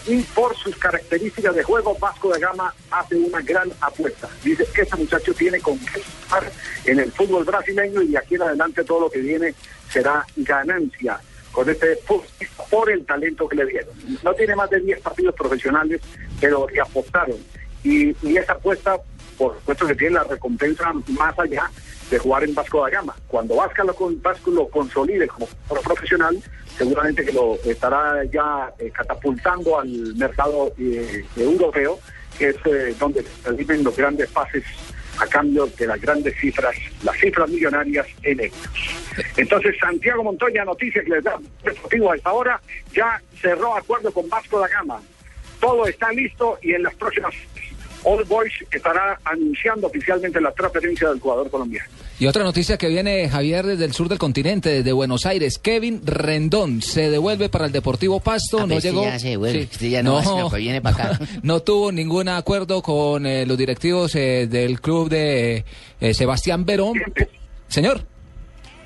y por sus características de juego, Vasco da Gama hace una gran apuesta. Dice que este muchacho tiene con qué jugar en el fútbol brasileño y de aquí en adelante todo lo que viene será ganancia con este por el talento que le dieron. No tiene más de 10 partidos profesionales, pero le apostaron. Y, y esa apuesta, por supuesto que tiene la recompensa más allá de jugar en Vasco da Gama. Cuando Vasco lo, Vasco lo consolide como profesional, seguramente que lo estará ya eh, catapultando al mercado eh, europeo, que es eh, donde se viven los grandes pases a cambio de las grandes cifras, las cifras millonarias en euros. Entonces, Santiago Montoya, noticia que les da Deportivo a esta hora, ya cerró acuerdo con Vasco da Gama. Todo está listo y en las próximas All Boys estará anunciando oficialmente la transferencia del jugador colombiano. Y otra noticia que viene, Javier, desde el sur del continente, desde Buenos Aires. Kevin Rendón se devuelve para el Deportivo Pasto. Ah, no este llegó. ya se devuelve, este ya no va, sino que viene para acá. no tuvo ningún acuerdo con eh, los directivos eh, del club de eh, Sebastián Verón. Señor.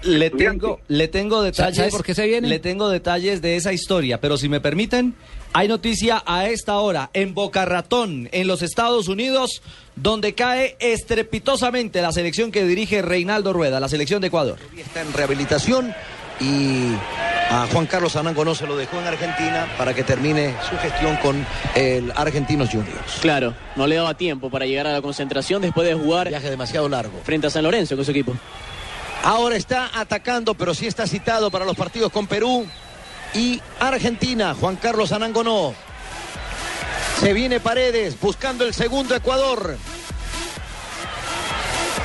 Le tengo, le tengo detalles. ¿Sabe por qué se viene? Le tengo detalles de esa historia, pero si me permiten, hay noticia a esta hora en Boca Ratón, en los Estados Unidos, donde cae estrepitosamente la selección que dirige Reinaldo Rueda, la selección de Ecuador. Está en rehabilitación y a Juan Carlos Anango no se lo dejó en Argentina para que termine su gestión con el Argentinos Juniors. Claro, no le daba tiempo para llegar a la concentración después de jugar. Viaje demasiado largo. Frente a San Lorenzo con su equipo. Ahora está atacando, pero sí está citado para los partidos con Perú y Argentina. Juan Carlos Anango no. Se viene Paredes buscando el segundo Ecuador.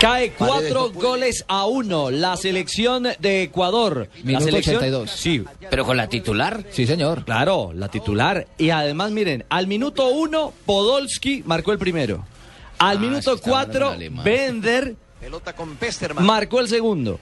Cae cuatro goles a uno la selección de Ecuador. la Minuto selección, 82. Sí. ¿Pero con la titular? Sí, señor. Claro, la titular. Y además, miren, al minuto uno, Podolski marcó el primero. Al minuto cuatro, Bender Pelota con Pesterman. marcó el segundo.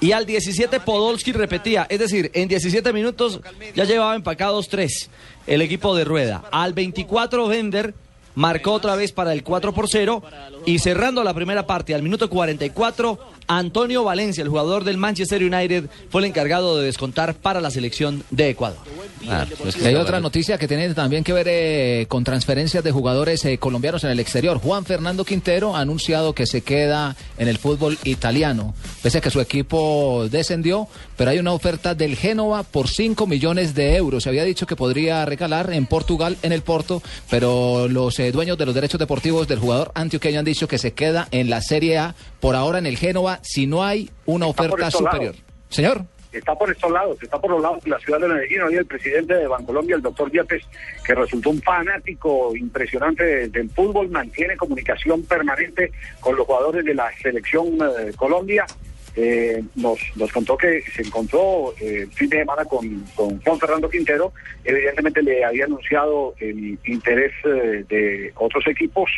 Y al 17 Podolski repetía, es decir, en 17 minutos ya llevaba empacados tres el equipo de Rueda. Al 24 Bender marcó otra vez para el 4 por 0 y cerrando la primera parte al minuto 44 Antonio Valencia, el jugador del Manchester United, fue el encargado de descontar para la selección de Ecuador. Y hay otra noticia que tiene también que ver eh, con transferencias de jugadores eh, colombianos en el exterior. Juan Fernando Quintero ha anunciado que se queda en el fútbol italiano, pese a que su equipo descendió, pero hay una oferta del Génova por 5 millones de euros. Se había dicho que podría regalar en Portugal, en el Porto, pero los eh, dueños de los derechos deportivos del jugador antioqueño han dicho que se queda en la Serie A, por ahora en el Génova, si no hay una Está oferta superior. lados. Señor. Está por estos lados, está por los lados de la ciudad de Medellín. Hoy el presidente de Bancolombia, el doctor Yepes, que resultó un fanático impresionante de- del fútbol, mantiene comunicación permanente con los jugadores de la selección eh, Colombia. Eh, nos, nos contó que se encontró eh, el fin de semana con, con Juan Fernando Quintero. Evidentemente le había anunciado el interés eh, de otros equipos.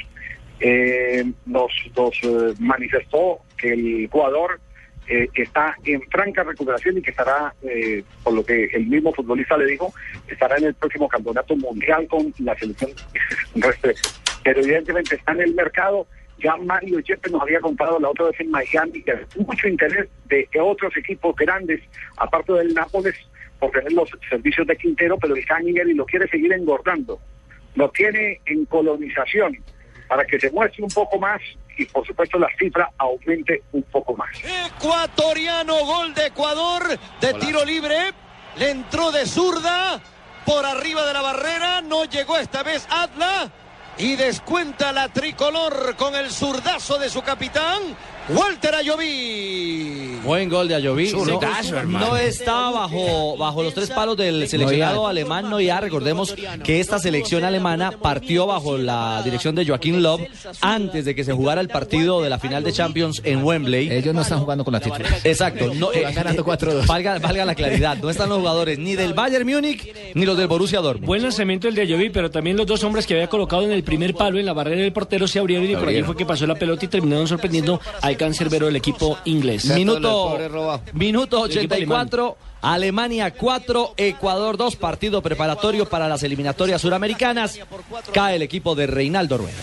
Eh, nos nos eh, manifestó que el jugador eh, está en franca recuperación y que estará, eh, por lo que el mismo futbolista le dijo, estará en el próximo campeonato mundial con la selección. Pero evidentemente está en el mercado. Ya Mario Yepes nos había contado la otra vez en Miami que mucho interés de otros equipos grandes, aparte del Nápoles, por tener los servicios de Quintero, pero el Cañiguel y lo quiere seguir engordando. Lo tiene en colonización para que se muestre un poco más y por supuesto la cifra aumente un poco más. Ecuatoriano, gol de Ecuador de tiro libre. Le entró de zurda por arriba de la barrera. No llegó esta vez Atla. Y descuenta la tricolor con el zurdazo de su capitán, Walter Ayoví. Buen gol de Ayoví. No, no está bajo, bajo los tres palos del seleccionado Neuer. alemán. Recordemos que esta selección alemana partió bajo la dirección de Joaquín Love antes de que se jugara el partido de la final de Champions en Wembley. Ellos no están jugando con la titular. Exacto. No, Van ganando 4-2. Valga, valga la claridad. No están los jugadores ni del Bayern Múnich ni los del Borussia Dortmund. Buen lanzamiento el de Ayoví, pero también los dos hombres que había colocado en el primer palo en la barrera del portero se abrieron y por allí fue que pasó la pelota y terminaron sorprendiendo al cancerbero del equipo inglés. Minuto, minuto El equipo 84. Alemania 4, Ecuador 2, partido preparatorio para las eliminatorias suramericanas. Cae el equipo de Reinaldo Rueda.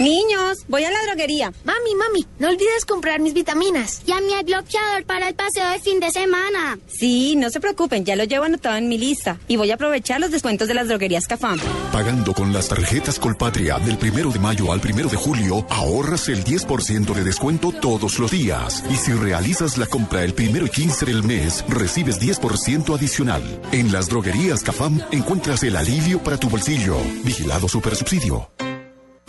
Niños, voy a la droguería. Mami, mami, no olvides comprar mis vitaminas. Y a mi bloqueador para el paseo de fin de semana. Sí, no se preocupen, ya lo llevo anotado en mi lista. Y voy a aprovechar los descuentos de las droguerías Cafam. Pagando con las tarjetas Colpatria del primero de mayo al primero de julio, ahorras el 10% de descuento todos los días. Y si realizas la compra el primero y 15 del mes, recibes 10% adicional. En las droguerías Cafam encuentras el alivio para tu bolsillo. Vigilado Supersubsidio.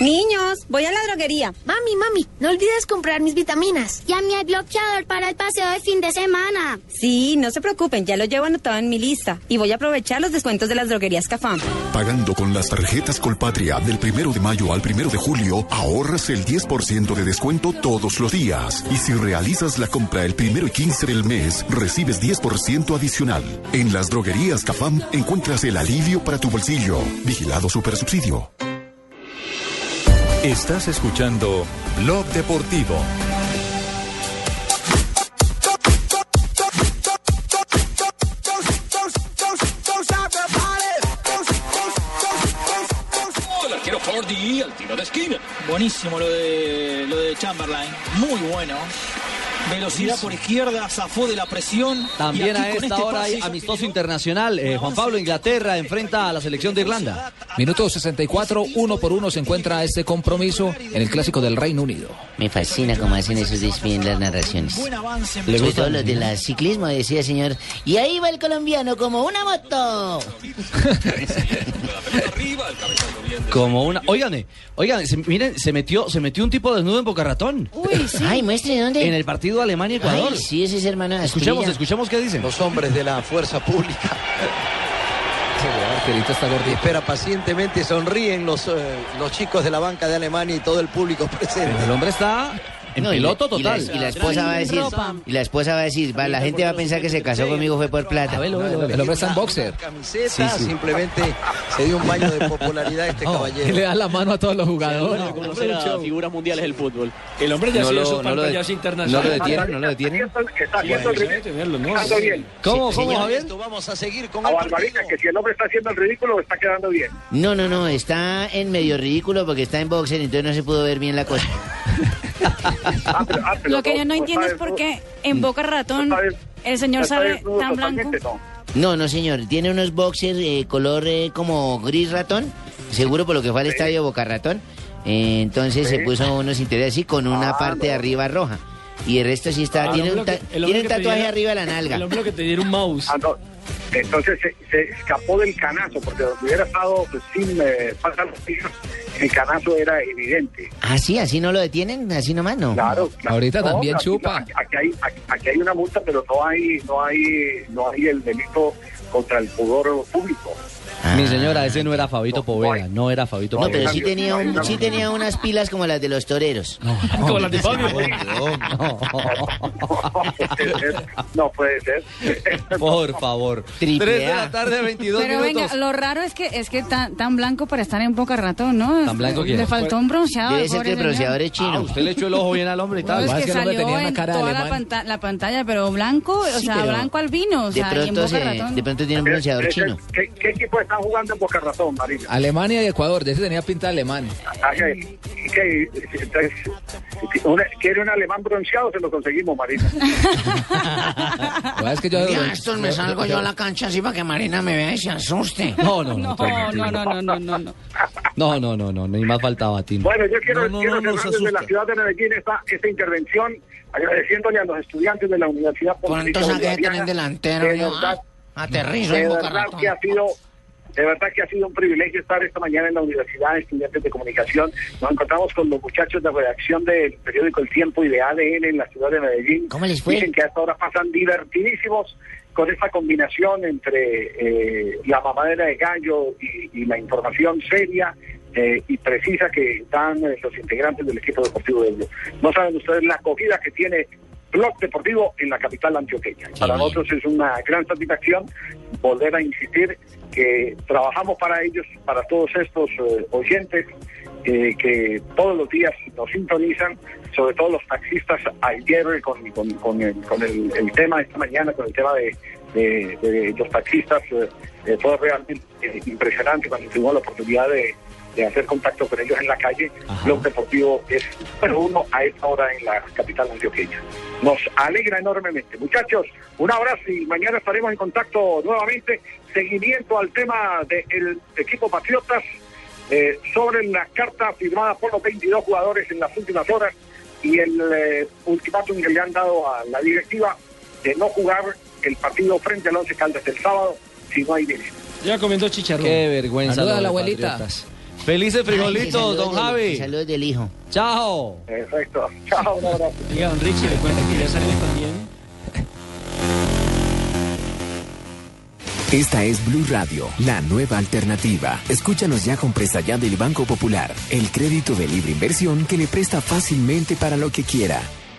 Niños, voy a la droguería. Mami, mami, no olvides comprar mis vitaminas. Y a mi bloqueador para el paseo de fin de semana. Sí, no se preocupen, ya lo llevo anotado en mi lista. Y voy a aprovechar los descuentos de las droguerías Cafam. Pagando con las tarjetas Colpatria del primero de mayo al primero de julio, ahorras el 10% de descuento todos los días. Y si realizas la compra el primero y 15 del mes, recibes 10% adicional. En las droguerías Cafam encuentras el alivio para tu bolsillo. Vigilado Supersubsidio. Estás escuchando Blog Deportivo. Buenísimo lo de, lo de Chamberlain. Muy bueno. Velocidad por izquierda, zafó de la presión. También Y aquí a esta este hora hay amistoso internacional. Eh, Juan Pablo, Inglaterra enfrenta a la selección de Irlanda. Minuto 64, uno por uno se encuentra este compromiso en el clásico del Reino Unido. Me fascina cómo hacen esos desfíen las narraciones. ¿Le Sobre gusta? todo los de la ciclismo, decía el señor. Y ahí va el colombiano como una moto. Como una. Óigame, oigan, se- miren, se metió, se metió un tipo desnudo en Boca Ratón. Uy, sí. Ay, muestre dónde. En el partido Alemania-Ecuador. Ay, sí, ese es Escuchemos, escuchemos qué dicen. Los hombres de la fuerza pública. Y espera pacientemente, sonríen los, eh, los chicos de la banca de Alemania y todo el público presente. El hombre está en No, y piloto la- y la- total. Y la, esposa va a decir, y la esposa va a decir, va, la gente va a pensar que se casó conmigo fue por plata. El hombre está en boxer. Camiseta, Sí, sí. simplemente se dio un baño de popularidad a este caballero. Le da la mano a todos los jugadores. Conocer a figuras mundiales del fútbol. El hombre ya No lo- su no lo de- internacionales. no lo detienen, no lo detienen. Está haciendo el ridículo. Está bien. ¿Cómo, Sí, cómo, Javier? Vamos a seguir con el que si el hombre está haciendo el ridículo, está quedando bien. No, no, no, está en medio ridículo porque está en boxer, entonces no se pudo ver bien la cosa. Lo que yo no entiendo es por qué en Boca Ratón el señor sale tan blanco. No, no, señor, tiene unos boxers eh, color eh, como gris ratón, seguro por lo que fue al estadio Boca Ratón. Eh, entonces se puso unos interiores así con una parte de arriba roja. Y el resto sí está, Ah, tiene un, hombre ta- que- el tiene un que te tatuaje diera- arriba de la nalga. El hombre que te diera un mouse. Ah, no. Entonces se, se escapó del canazo, porque donde hubiera estado pues, sin eh, falta los tiros, el canazo era evidente. Ah, sí, así no lo detienen, así nomás no. Claro, claro. Ahorita No, también aquí- chupa. Aquí, aquí hay, aquí, aquí hay una multa, pero no hay, no hay, no hay el delito contra el pudor público. Mi señora, ese no era Fabito Poveda, no era Fabito No, Poveda. pero sí tenía, un- sí tenía unas pilas como las de los toreros. Como las de Fabio. No puede ser. Por favor. Triple 3 de la tarde, 22 Pero minutos. venga, lo raro es que es que tan, tan blanco para estar en Boca Ratón, ¿no? ¿Tan blanco quién? Le faltó un bronceado. Debe ser que el bronceador es Ah, chino. usted le echó el ojo bien al hombre y No, tal. es Más que que salió tenía una en cara de toda la, panta- la pantalla, pero blanco, o Sí, sea, pero blanco albino, o De sea, y en pronto, Boca se- Ratón. de pronto tiene un bronceador Ese- chino. ¿Qué, qué equipo están jugando en Boca Ratón, Marina? Alemania y Ecuador, de ese tenía pinta de alemán. Ah, ¿qué- qué- entonces, una- ¿Quiere un alemán bronceado? Se lo conseguimos, Marina. Verdad es que yo- Ya, estos me salgo yo a la cancha así para que Marina me vea y se asuste. No, no, no. No, no, no, no, no, no, no. No, no, no, no, ni más faltaba a ti. Bueno, yo quiero, No, no, quiero no, no, cerrar desde la ciudad de Medellín esta, esta intervención, agradeciéndole a los estudiantes de la Universidad Pontificia saqué de Bolivariana. tener delantero, De verdad, ah, aterrizo de en Boca verdad Ratón. que ha sido de verdad que ha sido un privilegio estar esta mañana en la Universidad de Estudiantes de Comunicación. Nos encontramos con los muchachos de redacción del periódico El Tiempo y de ADN en la ciudad de Medellín. ¿Cómo les fue? Dicen que hasta ahora pasan divertidísimos con esta combinación entre eh, la mamadera de gallo y, y la información seria eh, y precisa que dan eh, los integrantes del equipo deportivo de ellos. No saben ustedes la acogida que tiene Blog Deportivo en la capital antioqueña. Para nosotros es una gran satisfacción volver a insistir que trabajamos para ellos, para todos estos eh, oyentes eh, que todos los días nos sintonizan, sobre todo los taxistas ayer con, con, con el, con el- el tema esta mañana, con el tema de, de- de los taxistas, eh, eh, fue realmente eh, impresionante cuando tuvimos la oportunidad de, de hacer contacto con ellos en la calle. Blog Deportivo es número uno a esta hora en la capital antioqueña. Nos alegra enormemente. Muchachos, un abrazo y mañana estaremos en contacto nuevamente. Seguimiento al tema del equipo Patriotas eh, sobre la carta firmada por los 22 jugadores en las últimas horas y el eh, ultimátum que le han dado a la directiva de no jugar el partido frente al Once Caldas el sábado si no hay dinero. Ya comiendo chicharrón. Qué vergüenza. Saluda a la abuelita. Patriotas. Felices frijolitos, don del- Javi. Saludos del hijo. Chao. Perfecto. Chao, un abrazo. Diga, don Richie, le cuento que ya salimos también. Esta es Blue Radio, la nueva alternativa. Escúchanos ya con presta ya del Banco Popular, el crédito de libre inversión que le presta fácilmente para lo que quiera.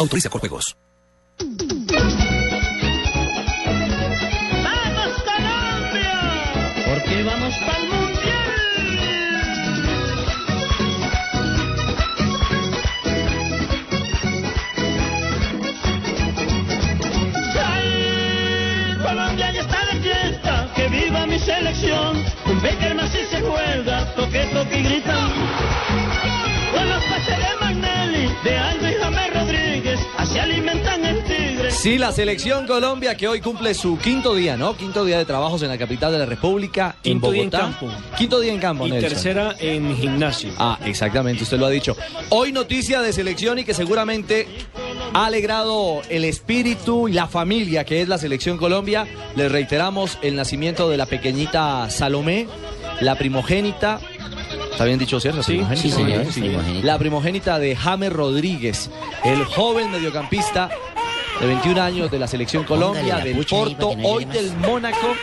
Autoriza con juegos. ¡Vamos Colombia! Porque vamos para el mundial. Colombia ya está de fiesta, que viva mi selección. Un Baker más si se juega, toque, toque y grita. Con los pases de Magnelli, de Alves y James Sí, la selección Colombia que hoy cumple su quinto día, ¿no? Quinto día de trabajos en la capital de la República, en Quinto día en Bogotá. campo. Quinto día en campo, Y Nelson. tercera en gimnasio. Ah, exactamente, usted lo ha dicho. Hoy noticia de selección y que seguramente ha alegrado el espíritu y la familia que es la selección Colombia. Les reiteramos el nacimiento de la pequeñita Salomé, la primogénita. ¿Está bien dicho, cierto? Sí, sí, señor, Sí. primogénita. La primogénita de James Rodríguez, el joven mediocampista de 21 años de la selección Colombia, Póngale del Porto, no hoy del Mónaco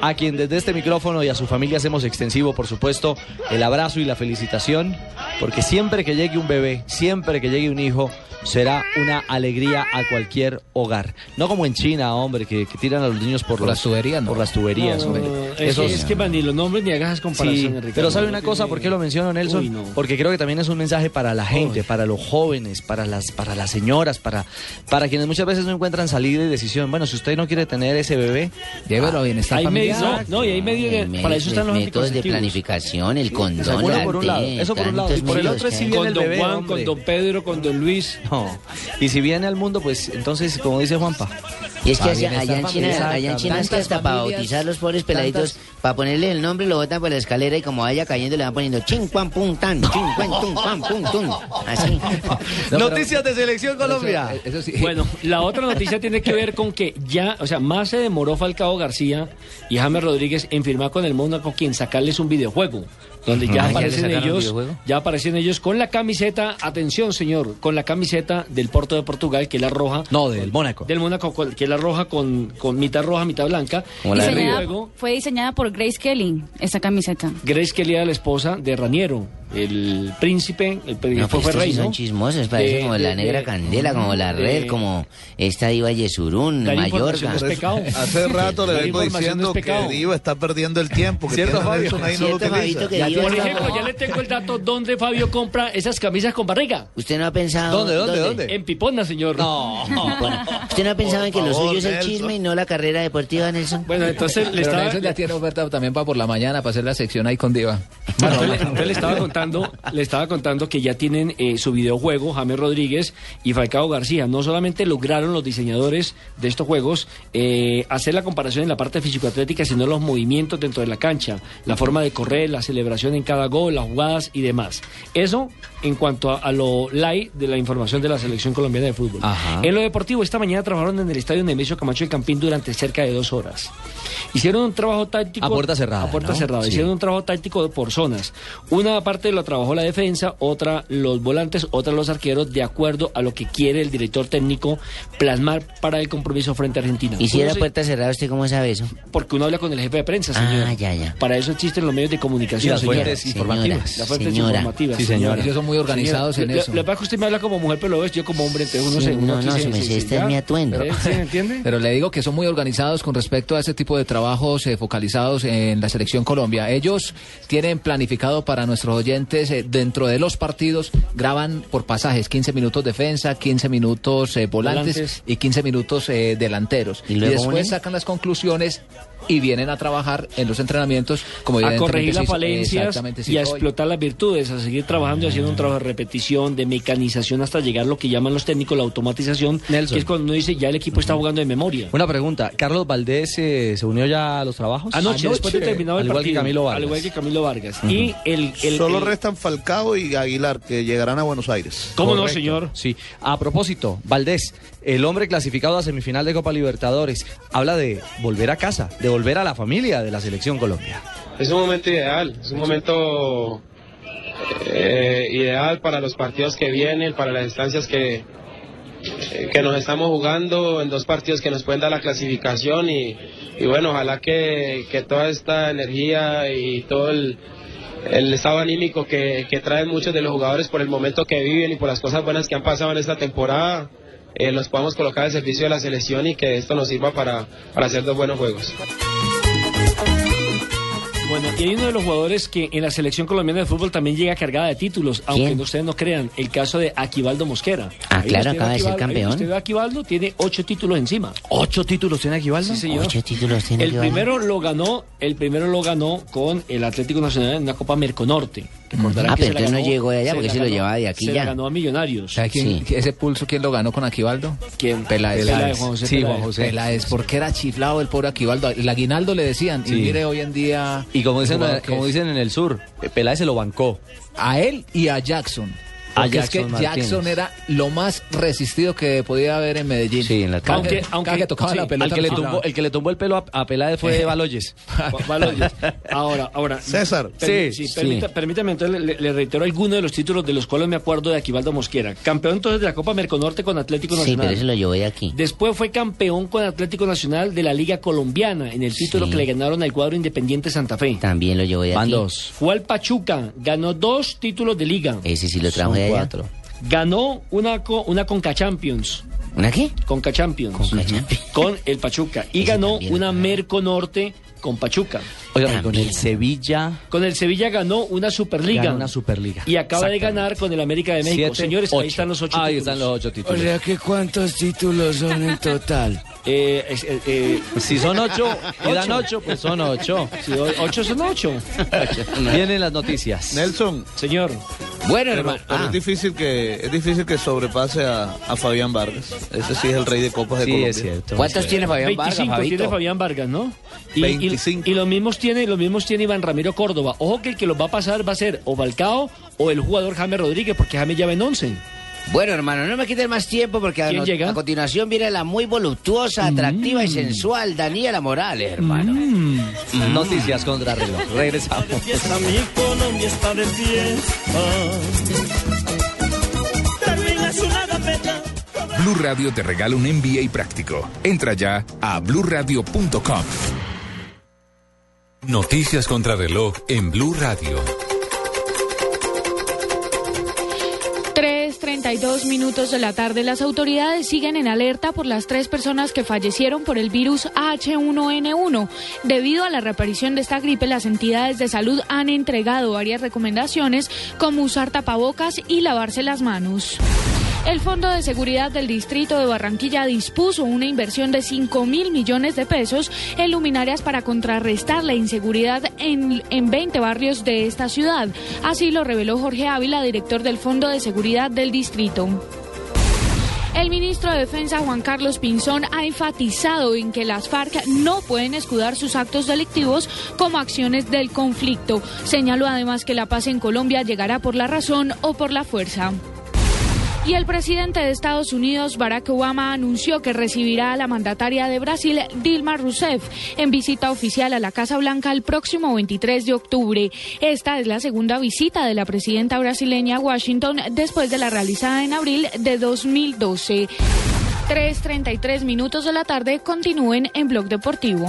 a quien desde este micrófono y a su familia hacemos extensivo, por supuesto, el abrazo y la felicitación, porque siempre que llegue un bebé, siempre que llegue un hijo, será una alegría a cualquier hogar. No como en China, hombre, que, que tiran a los niños por, Por los- las tuberías, ¿no? Por las tuberías, No, hombre. es, Esos- que, es que man, ni los nombres ni hagas Sí, comparaciones, Ricardo. pero ¿sabe una cosa? tiene- ¿Por qué lo menciono, Nelson? Uy, no. Porque creo que también es un mensaje para la gente, para los jóvenes, para las, para las señoras, para, para quienes muchas veces no encuentran salida y decisión. Bueno, si usted no quiere tener ese bebé, Llévelo a bienestar Hay familiar. medios, no, y hay medios de- Me- para eso están los métodos de planificación, el condón, la por un lado, eso por un lado, y por el otro es viene Con el don bebé, Juan, hombre. con don Pedro, con don Luis. No. Y si viene al mundo, pues entonces, como dice Juanpa. Y es que allá, en China, allá en China es que hasta para bautizar los pobres peladitos, para ponerle el nombre lo botan por la escalera y como vaya cayendo le van poniendo chin, cuan, pum, tan, chin, cuan, tum, pam, pum, tum. Así. Noticias de Selección Colombia. Eso sí. Bueno, la otra noticia tiene que ver con que ya, o sea, más se demoró Falcao García y James Rodríguez en firmar con el Mónaco quien sacarles un videojuego. Donde ya Ah, ¿ya le aparecen ellos, ya aparecen ellos con la camiseta, atención señor, con la camiseta del Porto de Portugal, que es la roja. No, del Mónaco. Del Mónaco, con- que es la roja con, con mitad roja, mitad blanca. Como Y la el de Diseñada- juego, fue diseñada por Grace Kelly, esta camiseta. Grace Kelly era la esposa de Raniero, el príncipe, el príncipe No, pues fue rey, sí son ¿no? chismosos, parece De- como la negra de- candela, como la red, como esta diva Yesurún, Mallorca. es pecado. Hace rato le vengo diciendo es que Diva está perdiendo el tiempo, que ¿Cierto, Fabio? Ahí no lo Cierto, utiliza. Fabito, que Ya Por ejemplo, ya le tengo el dato dónde Fabio compra esas camisas con barriga. ¿Usted no ha pensado... ¿Dónde, dónde, dónde? En Pipona, señor. No. Bueno, ¿Usted no ha pensado en que lo favor, suyo es el Nelson. chisme y no la carrera deportiva, Nelson? Bueno, entonces le estaba, Nelson ya tiene oferta también para por la mañana, para hacer la sección ahí con Diva. Bueno, le estaba contando, le estaba contando que ya tienen eh, su videojuego James Rodríguez y Falcao García. No solamente lograron los diseñadores de estos juegos eh, hacer la comparación en la parte físico-atlética, sino los movimientos dentro de la cancha, la forma de correr, la celebración en cada gol, las jugadas y demás. Eso en cuanto a, a lo light de la información de la selección colombiana de fútbol. Ajá. En lo deportivo, esta mañana trabajaron en el estadio Nemesio Camacho del Campín durante cerca de dos horas. Hicieron un trabajo táctico. A puerta cerrada, A puerta ¿no? cerrada. Sí. Hicieron un trabajo táctico por zonas. Una parte lo trabajó la defensa, otra los volantes, otra los arqueros, de acuerdo a lo que quiere el director técnico plasmar para el compromiso frente a Argentina. ¿Y si era se- puerta cerrada, usted cómo sabe eso? Porque uno habla con el jefe de prensa, señor. Ah, ya, ya. Para eso existen los medios de comunicación, las fuentes Señora, informativas. Las fuentes señora. informativas. Sí, señora. Ellos son muy organizados Señora, en eso. Le pasa que usted me habla como mujer, pero lo ves yo como hombre, entonces uno Sí, se... uno no, no, se- se me dice, este es mi atuendo. ¿Sí me entiende? Pero le digo que son muy organizados con respecto a ese tipo de trabajos eh, focalizados en la selección Colombia. Ellos tienen planificado para nuestros oyentes eh, dentro de los partidos, graban por pasajes 15 minutos defensa, 15 minutos eh, volantes, Volantes. y 15 minutos eh, delanteros. ¿Y Y, luego después unen? sacan las conclusiones y vienen a trabajar en los entrenamientos como a corregir las falencias y a hoy. explotar las virtudes, a seguir trabajando y haciendo un trabajo de repetición, de mecanización hasta llegar a lo que llaman los técnicos la automatización, que es cuando uno dice ya el equipo está jugando de memoria. Una pregunta, ¿Carlos Valdés eh, se unió ya a los trabajos? Anoche, después de terminado el Al igual partido, que Camilo Vargas. al igual que Camilo Vargas. Y el, el- Solo el- restan Falcao y Aguilar, que llegarán a Buenos Aires. ¿Cómo no, señor? Sí. A propósito, Valdés, el hombre clasificado a semifinal de Copa Libertadores, habla de volver a casa, de volver a la familia de la selección Colombia. Es un momento ideal, es un momento eh, ideal para los partidos que vienen, para las instancias que, eh, que nos estamos jugando, en dos partidos que nos pueden dar la clasificación y, bueno, ojalá que, que toda esta energía y todo el, el estado anímico que, que traen muchos de los jugadores por el momento que viven y por las cosas buenas que han pasado en esta temporada, eh, los podamos colocar al servicio de la selección y que esto nos sirva para, para hacer dos buenos juegos. Bueno, y hay uno de los jugadores que en la selección colombiana de fútbol también llega cargada de títulos, aunque no- ustedes no crean, el caso de Aquivaldo Mosquera. Ah, Ahí claro, acaba de ser campeón. Usted Aquivaldo, tiene ocho títulos encima. ¿Ocho títulos tiene Aquivaldo? Sí, señor. Ocho títulos tiene El Aquivaldo. primero lo ganó, el primero lo ganó con el Atlético Nacional en una Copa Merconorte. Recordarán Ah, que pero entonces no llegó de allá porque se lo llevaba de aquí se ya. la ganó a Millonarios. ¿Sabe quién, ese pulso quién lo ganó con Aquivaldo? ¿Quién? Peláez. Peláez, Juan José sí, Peláez. Juan José. Peláez, porque era chiflado el pobre Aquivaldo. El aguinaldo le decían. Y Sí. mire hoy en día. Y como dicen, que como dicen en el sur, eh, Peláez se lo bancó. A él y a Jackson. A Porque es Jackson que Martínez. Jackson era lo más resistido que podía haber en Medellín. Sí, en la Cada Aunque- que- aunque- que tocaba sí, la pelota. Al que, le lo tumbó, tiraba. el que le tumbó el pelo a, a Peláez fue Baloyes. Baloyes. Ahora, ahora. César. Sí, sí, sí. permítame, entonces le, le reitero algunos de los títulos de los cuales me acuerdo de Aquivaldo Mosquera. Campeón entonces de la Copa Merconorte con Atlético Sí, Nacional. pero ese lo llevó de aquí. Después fue campeón con Atlético Nacional de la Liga Colombiana en el título Sí. que le ganaron al cuadro Independiente Santa Fe. También lo llevó de Van aquí. dos. Fue al Pachuca, ganó dos títulos de liga. Ese sí lo trajo Ganó una, co- una Conca Champions. ¿Una qué? Conca Champions. Conca Champions. Con el Pachuca. Y Ese ganó también una. Merco Norte con Pachuca. Oigan, con el Sevilla Con el Sevilla ganó una Superliga. ganó una Superliga. Y acaba de ganar con el América de México. Siete, Señores, ahí están los ocho Ahí títulos. están los ocho títulos. que ¿cuántos títulos son en total? Eh, eh, eh, Si son ocho y dan ocho, pues son ocho. o- ocho son ocho. Vienen las noticias. Nelson, Señor. Bueno, pero, hermano. pero ah, es difícil que es difícil que sobrepase a, a Fabián Vargas. Ese sí es el rey de copas de Sí, Colombia. es cierto. ¿Cuántos tiene Fabián 25 Vargas, tiene Fabito? Fabián Vargas, ¿no? Y, y- 25. Y, los mismos tiene, los mismos tiene Iván Ramiro Córdoba. Ojo que el que los va a pasar va a ser o Balcao o el jugador James Rodríguez, porque James ya va en 11. Bueno, hermano, no me quiten más tiempo porque a, ¿Quién no- llega? a continuación viene la muy voluptuosa, atractiva y sensual Daniela Morales, hermano. Noticias contra reloj. Regresamos. fiesta, mi Colombia está de fiesta. Termina su gaveta. Blue Radio te regala un MBA práctico. Entra ya a bluradio.com. Noticias contra reloj en Blue Radio. 3.32 minutos de la tarde. Las autoridades siguen en alerta por las tres personas que fallecieron por el virus H1N1. Debido a la reaparición de esta gripe, las entidades de salud han entregado varias recomendaciones como usar tapabocas y lavarse las manos. El Fondo de Seguridad del Distrito de Barranquilla dispuso una inversión de 5 mil millones de pesos en luminarias para contrarrestar la inseguridad en, en 20 barrios de esta ciudad. Así lo reveló Jorge Ávila, director del Fondo de Seguridad del Distrito. El ministro de Defensa Juan Carlos Pinzón ha enfatizado en que las FARC no pueden escudar sus actos delictivos como acciones del conflicto. Señaló además que la paz en Colombia llegará por la razón o por la fuerza. Y el presidente de Estados Unidos, Barack Obama, anunció que recibirá a la mandataria de Brasil, Dilma Rousseff, en visita oficial a la Casa Blanca el próximo 23 de octubre. Esta es la segunda visita de la presidenta brasileña a Washington después de la realizada en abril de 2012. 3.33 minutos de la tarde continúen en Blog Deportivo.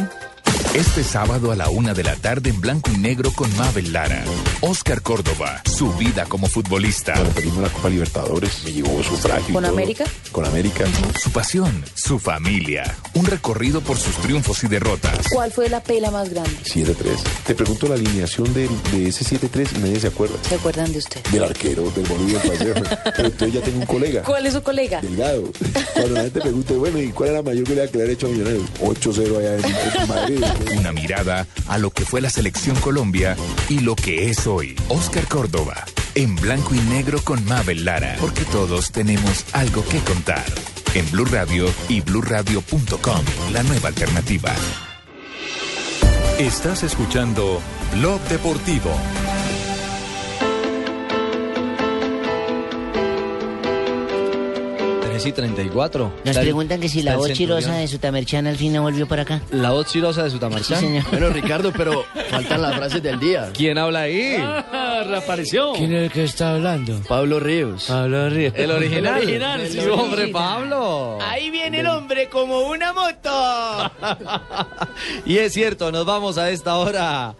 Este sábado a la una de la tarde en blanco y negro con Mabel Lara. Oscar Córdoba, su vida como futbolista. Bueno, perdimos la Copa Libertadores, me llegó sufragio. y ¿Con todo. América? Con América. Su pasión, su familia. Un recorrido por sus triunfos y derrotas. ¿Cuál fue la pela más grande? 7-3. Te pregunto la alineación de, ese 7-3 y nadie se acuerda. ¿Se acuerdan de usted? Del arquero, del boludo, del paseo. Pero entonces ya tengo un colega. ¿Cuál es su colega? Delgado. Cuando la gente pregunte, bueno, ¿y cuál era la mayor que le ha hecho a Millonarios? 8-0 allá en, en Madrid. Una mirada a lo que fue la selección Colombia y lo que es hoy. Oscar Córdoba, en blanco y negro con Mabel Lara, porque todos tenemos algo que contar. En Blue Radio y bluradio.com, la nueva alternativa. Estás escuchando Blog Deportivo. Y 34. Nos Está el- preguntan que si la el voz chirosa de Sutamerchan al fin no volvió por acá. La voz chirosa de Sutamarchán. Sí, señor. Bueno, Ricardo, pero faltan las frases del día. ¿Quién habla ahí? Ah, reapareció. ¿Quién es el que está hablando? Pablo Ríos. Pablo Ríos. El original. El original, Sí, sí, hombre. Pablo. Ahí viene el hombre como una moto. Y es cierto, nos vamos a esta hora.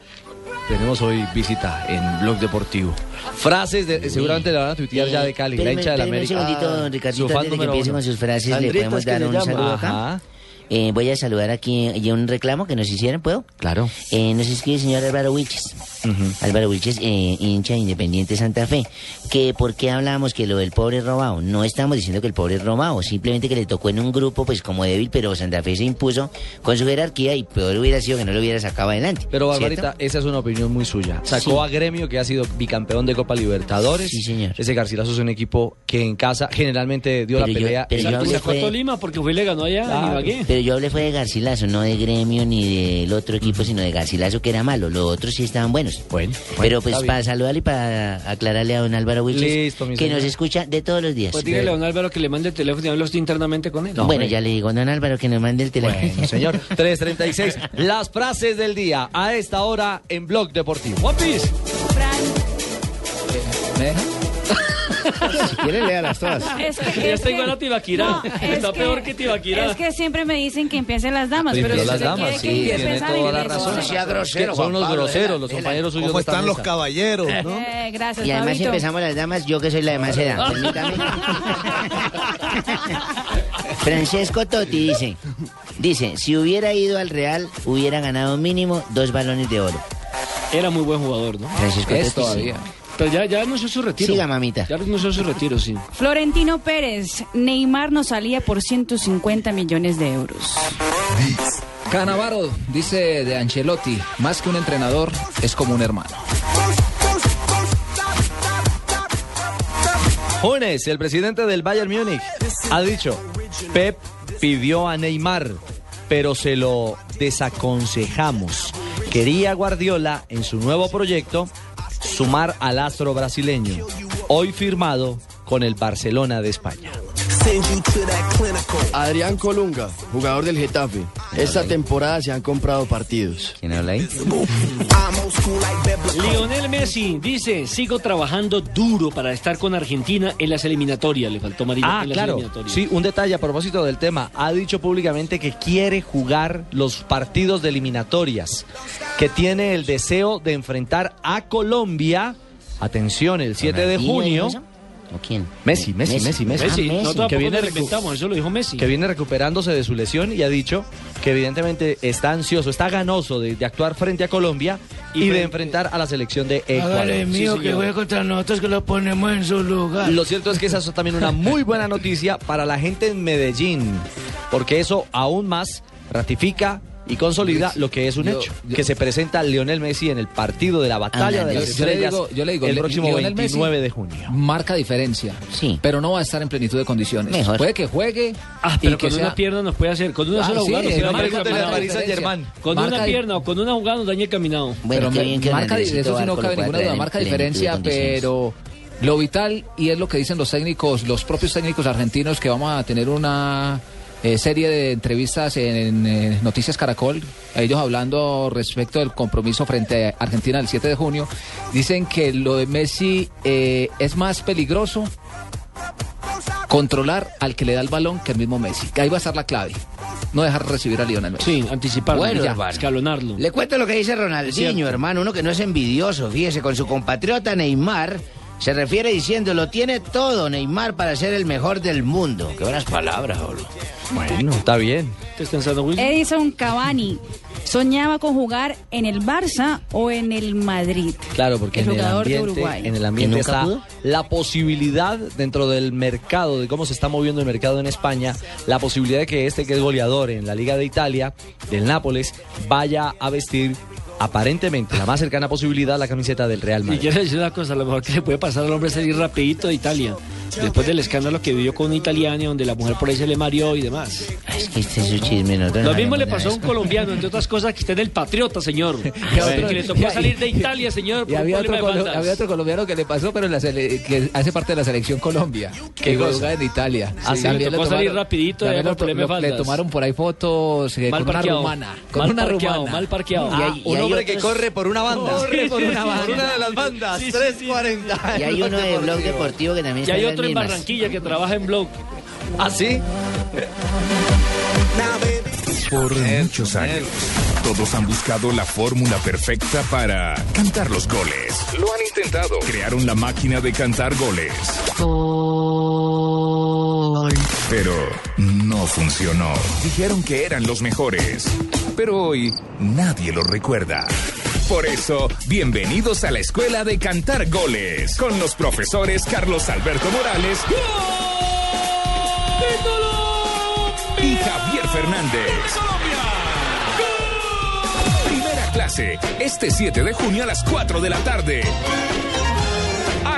Tenemos hoy visita en Blog Deportivo. Frases de, seguramente la van a tuitear ya de Cali, la hincha de la América. un segundito, Ricardito, Su fan antes de que número empiece uno. con sus frases, le Sandrita, podemos dar le un saludo acá. Eh, voy a saludar aquí y un reclamo que nos hicieron, ¿puedo? Claro. Eh, nos escribe el señor Álvaro Wilches. Álvaro Wilches, eh, hincha de Independiente Santa Fe. Que por qué hablamos que lo del pobre es robado. No estamos diciendo que el pobre es robado, simplemente que le tocó en un grupo pues como débil, pero Santa Fe se impuso con su jerarquía y peor hubiera sido que no lo hubiera sacado adelante. Pero ¿cierto? Barbarita, esa es una opinión muy suya. Sacó Sí. a Gremio, que ha sido bicampeón de Copa Libertadores. Sí, señor. Ese Garcilaso es un equipo que en casa generalmente dio la Pero yo- pelea. pero yo Sacó Tolima porque fue y le ganó allá Claro. en Ibagué. Pero yo hablé fue de Garcilaso, no de Gremio ni del otro equipo, sino de Garcilaso que era malo. Los otros sí estaban buenos. Bueno, Pero pues para saludarle y para aclararle a don Álvaro Wilches que señor. nos escucha de todos los días. Pues dígale a don Álvaro que le mande el teléfono y hablo usted internamente con él. bueno, ya le digo, don Álvaro, que nos mande el teléfono. Bueno, señor. 336. Las frases del día a esta hora en Blog Deportivo. Guapis. Si quiere, léalas todas. Es que- Ya está que- igual a Tibaquirá. No, es está que- peor que Tibaquirá. Es que siempre me dicen que empiecen las damas, pero si las usted damas, quiere sí, que tiene toda que la razón. sea grosero, Son unos Pablo, groseros, los compañeros suyos ¿Cómo están los caballeros, no? Eh, gracias, Y además Fabito. empezamos las damas, yo que soy la de más edad, permítame. Francesco Totti dice, dice, si hubiera ido al Real, hubiera ganado mínimo dos balones de oro. Era muy buen jugador, ¿no? Francisco Es Totti, todavía. Pero ya, ya anunció su retiro. Siga, mamita. Ya anunció su retiro, sí. Florentino Pérez, Neymar nos salía por 150 millones de euros. Canavaro dice de Ancelotti, más que un entrenador, es como un hermano. Jones, el presidente del Bayern Múnich, ha dicho, Pep pidió a Neymar, pero se lo desaconsejamos. Quería Guardiola en su nuevo proyecto sumar al astro brasileño, hoy firmado con el Barcelona de España. Adrián Colunga, jugador del Getafe. Esta temporada se han comprado partidos. ¿Quién habla ahí? Lionel Messi dice, sigo trabajando duro para estar con Argentina en las eliminatorias. Le faltó Marina Ah, en las claro. eliminatorias. Sí, un detalle a propósito del tema. Ha dicho públicamente que quiere jugar los partidos de eliminatorias, que tiene el deseo de enfrentar a Colombia. Atención, el 7 de ¿Ronaldinho junio. ¿O quién? Messi, Messi, Messi, Messi. Messi, Ah, Messi. no Que viene recu- eso lo dijo Messi. que viene recuperándose de su lesión y ha dicho que evidentemente está ansioso, está ganoso de, de actuar frente a Colombia y, Y de enfrentar a la selección de Ecuador. Hágale mío Sí, que juegue contra nosotros que lo ponemos en su lugar. Lo cierto es que esa es también una muy buena noticia para la gente en Medellín, porque eso aún más ratifica y consolida lo que es un Yo- hecho, yo- que se presenta Lionel Messi en el partido de la batalla Ah, de las yo le estrellas digo- yo le digo, el Le- próximo Lionel Messi 29 de junio. Marca diferencia, Sí. pero no va a estar en plenitud de condiciones. Mejor. Puede que juegue Ah, y pero que con sea- una pierna nos puede hacer, con una Ah, sola sí, jugada Saint-Germain. Con Marca una pierna o con una jugada nos daña el caminado. Bueno, pero bien que marca, de eso sí no cabe ninguna duda, marca diferencia, pero lo vital, y es lo que dicen los técnicos, los propios técnicos argentinos, que vamos a tener una eh, serie de entrevistas en, eh, Noticias Caracol, ellos hablando respecto del compromiso frente a Argentina el 7 de junio, dicen que lo de Messi eh, es más peligroso controlar al que le da el balón que el mismo Messi. Que ahí va a estar la clave. No dejar recibir a Lionel Messi. Sí, anticiparlo, Bueno, ya, hermano. escalonarlo. Le cuento lo que dice Ronaldinho, hermano, uno que no es envidioso, fíjese, con su compatriota Neymar, se refiere diciendo, lo tiene todo Neymar para ser el mejor del mundo. Qué buenas palabras, boludo. Bueno, está bien. ¿Te estás pensando, Wilson? Edison Cavani, soñaba con jugar en el Barça o en el Madrid. Claro, porque El en el, jugador de ambiente, Uruguay. en el ambiente ¿Y nunca está pudo? la posibilidad dentro del mercado, de cómo se está moviendo el mercado en España, la posibilidad de que este que es goleador en la Liga de Italia, del Nápoles, vaya a vestir aparentemente la más cercana posibilidad la camiseta del Real Y Madrid. quiero decir una cosa, lo mejor que le puede pasar al hombre es salir rapidito de Italia. Después del escándalo que vivió con un italiano donde la mujer por ahí se le mareó y demás. Es que este es su chisme, nosotros Lo no mismo le pasó a un colombiano, entre otras cosas, que está en el Patriota, señor. otro- que le tocó y- y- salir de Italia, señor, Y un había otro, colo- había otro colombiano que le pasó, pero en la sele- que hace parte de la selección Colombia. Que juega en Italia. Ah, sí, le tocó salir rapidito de Le tomaron por ahí fotos eh, Mal con parqueado. una rumana. Con Mal una parqueado, rumana. mal parqueado. Y Ah, un y hay hombre que corre por una banda. Corre por una Por banda. una de las bandas, Sí, sí, 340. Y hay uno de Blog Deportivo que también Y hay otro en. Barranquilla que trabaja en blog. ¿Ah, sí? Por muchos años, todos han buscado la fórmula perfecta para cantar los goles. Lo han intentado. Crearon la máquina de cantar goles. Pero no funcionó. Dijeron que eran los mejores. Pero hoy nadie los recuerda. Por eso, bienvenidos a la Escuela de Cantar Goles con los profesores Carlos Alberto Morales y Javier Fernández. Clase, este 7 de junio a las 4 de la tarde.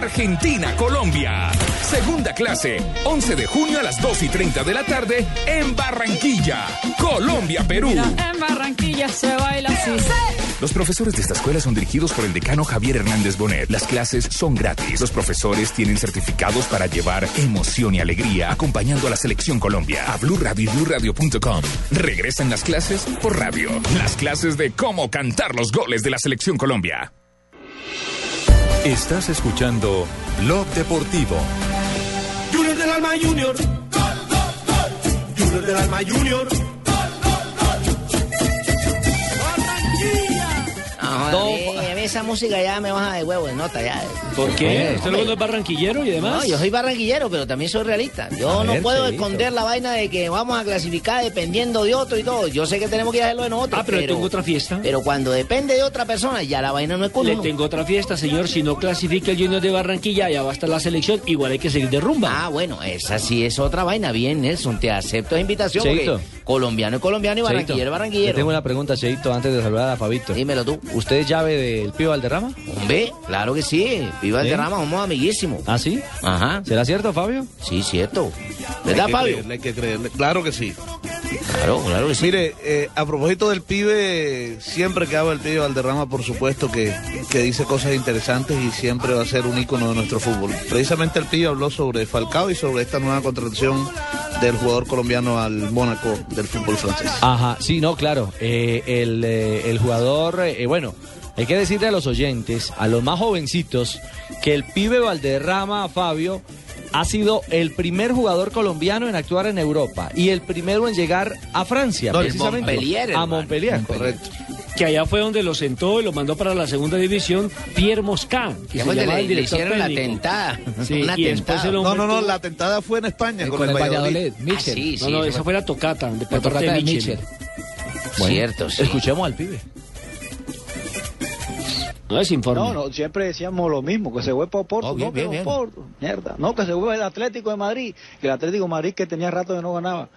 Argentina, Colombia. Segunda clase, 11 de junio a las 2 y 30 de la tarde en Barranquilla, Colombia, Perú. En Barranquilla se baila así. Los profesores de esta escuela son dirigidos por el decano Javier Hernández Bonet. Las clases son gratis. Los profesores tienen certificados para llevar emoción y alegría acompañando a la selección Colombia. A Blue Radio y BlueRadio.com. Regresan las clases por radio. Las clases de cómo cantar los goles de la selección Colombia. Estás escuchando Blog Deportivo. Junior del Alma Junior. Junior del Alma Junior. A mí- a mí esa música ya me baja de huevo de nota ya. ¿Por qué? ¿Usted luego no es barranquillero y demás? No, yo soy barranquillero, pero también soy realista. Yo A no ver, puedo esconder la vaina de que vamos a clasificar dependiendo de otro y todo. Yo sé que tenemos que hacerlo de nosotros. Ah, pero le tengo otra fiesta. Pero cuando depende de otra persona, ya la vaina no es con Le tengo otra fiesta, señor. Si no clasifica el Junior de Barranquilla, ya va a estar la selección. Igual hay que seguir de rumba. Ah, bueno, esa sí es otra vaina. Bien, Nelson, te acepto la invitación. Porque colombiano es colombiano y barranquillero barranquillero. Le tengo una pregunta, Cheito, antes de saludar a Fabito. Dímelo tú. ¿Usted es llave del Pío Valderrama? Hombre, claro que sí. Viva el ¿Sí? derrama, somos amiguísimos. ¿Ah, sí? Ajá. ¿Será cierto, Fabio? Sí, cierto. ¿Verdad, Fabio? creerle, hay que creerle. Claro que sí. Claro, claro que sí. Mire, eh, a propósito del pibe, siempre que habla el pibe Valderrama, por supuesto que, que dice cosas interesantes y siempre va a ser un ícono de nuestro fútbol. Precisamente el pibe habló sobre Falcao y sobre esta nueva contratación del jugador colombiano al Mónaco fútbol francés. Ajá, sí, no, claro. Eh, el, eh, el jugador, eh, bueno, hay que decirle a los oyentes, a los más jovencitos, que el pibe Valderrama, Fabio, ha sido el primer jugador colombiano en actuar en Europa y el primero en llegar a Francia, No, precisamente. Montpellier, a. Montpellier. Correcto. Que allá fue donde lo sentó y lo mandó para la segunda división Pierre Mosca. que se le- el le director hicieron la tentada. Sí, Una tentada. No, no, no, la tentada fue en España con, con el Valladolid. Ah, sí, No, sí, no, eso esa fue- la tocata de La tocata de de Michel. Bueno, Cierto, sí. Escuchemos al pibe. No es informe. No, no, siempre decíamos lo mismo, que se fue para Oporto, Oh, bien, no, que bien, bien. Oporto, mierda, no, que se fue el Atlético de Madrid, que el Atlético de Madrid que tenía rato de no ganaba,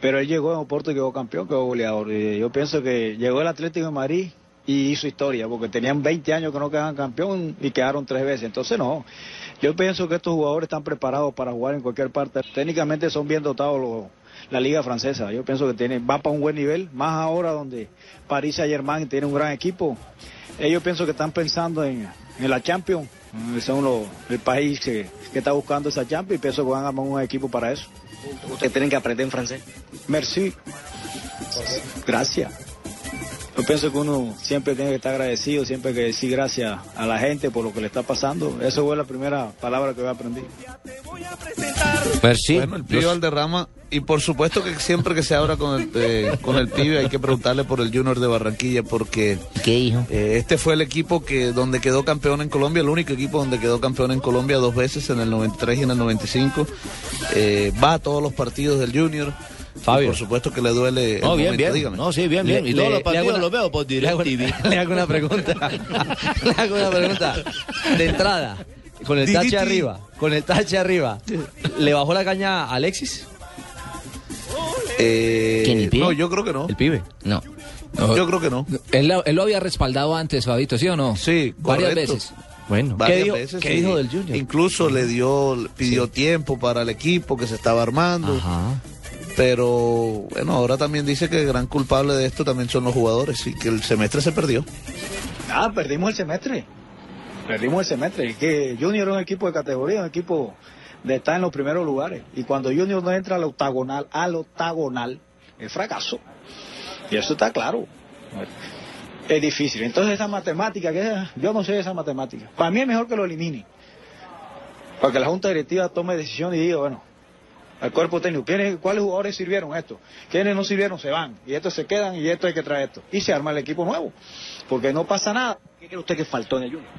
pero él llegó en Oporto y quedó campeón, quedó goleador, y yo pienso que llegó el Atlético de Madrid y hizo historia, porque tenían 20 años que no quedaban campeón y quedaron tres veces, entonces no, yo pienso que estos jugadores están preparados para jugar en cualquier parte, técnicamente son bien dotados los la liga francesa. Yo pienso que tiene, va para un buen nivel, más ahora donde París Saint Germain tiene un gran equipo. Ellos pienso que están pensando en, en la Champions. Eh, Son los, el país que, que está buscando esa Champions y pienso que van a armar un equipo para eso. Ustedes tienen que aprender en francés. Merci. Gracias. Yo pienso que uno siempre tiene que estar agradecido, siempre que decir gracias a la gente por lo que le está pasando. Eso fue la primera palabra que yo aprendí. Merci. Bueno, el pibe Valderrama, y por supuesto que siempre que se habla con el, eh, con el pibe hay que preguntarle por el Junior de Barranquilla, porque ¿Qué hijo? eh, este fue el equipo que donde quedó campeón en Colombia, el único equipo donde quedó campeón en Colombia dos veces, en el 93 y en el 95. Eh, va a todos los partidos del Junior. Fabio. Y por supuesto que le duele. el No, bien, momento, bien. dígame. No, sí, bien, bien. Y todos los partidos una- los veo por le hago- DirecTV. Le hago una pregunta. le hago una pregunta. De entrada, con el tache arriba, con el tache arriba, ¿le bajó la caña a Alexis? Eh, ¿Quién, el pibe? No, yo creo que no. El pibe. No. Yo creo que no. Él, lo- él lo había respaldado antes, Fabito, ¿sí o no? Sí, Varias correcto. veces. Bueno, Varias ¿qué dijo, veces, qué sí. dijo del Junior? Incluso le dio, pidió tiempo para el equipo que se estaba armando. Ajá. Pero bueno, ahora también dice que el gran culpable de esto también son los jugadores y que el semestre se perdió. Ah, perdimos el semestre. Perdimos el semestre. Es que Junior es un equipo de categoría, un equipo de estar en los primeros lugares. Y cuando Junior no entra al octagonal, al octagonal, es fracaso. Y eso está claro. Es difícil. Entonces esa matemática, que yo no sé esa matemática. Para mí es mejor que lo elimine. Para que la Junta Directiva tome decisión y diga, bueno, al cuerpo técnico, ¿quiénes, ¿cuáles jugadores sirvieron esto? ¿Quiénes no sirvieron? Se van. Y estos se quedan y esto hay que traer esto. Y se arma el equipo nuevo. Porque no pasa nada. ¿Qué cree usted que faltó en el Junior?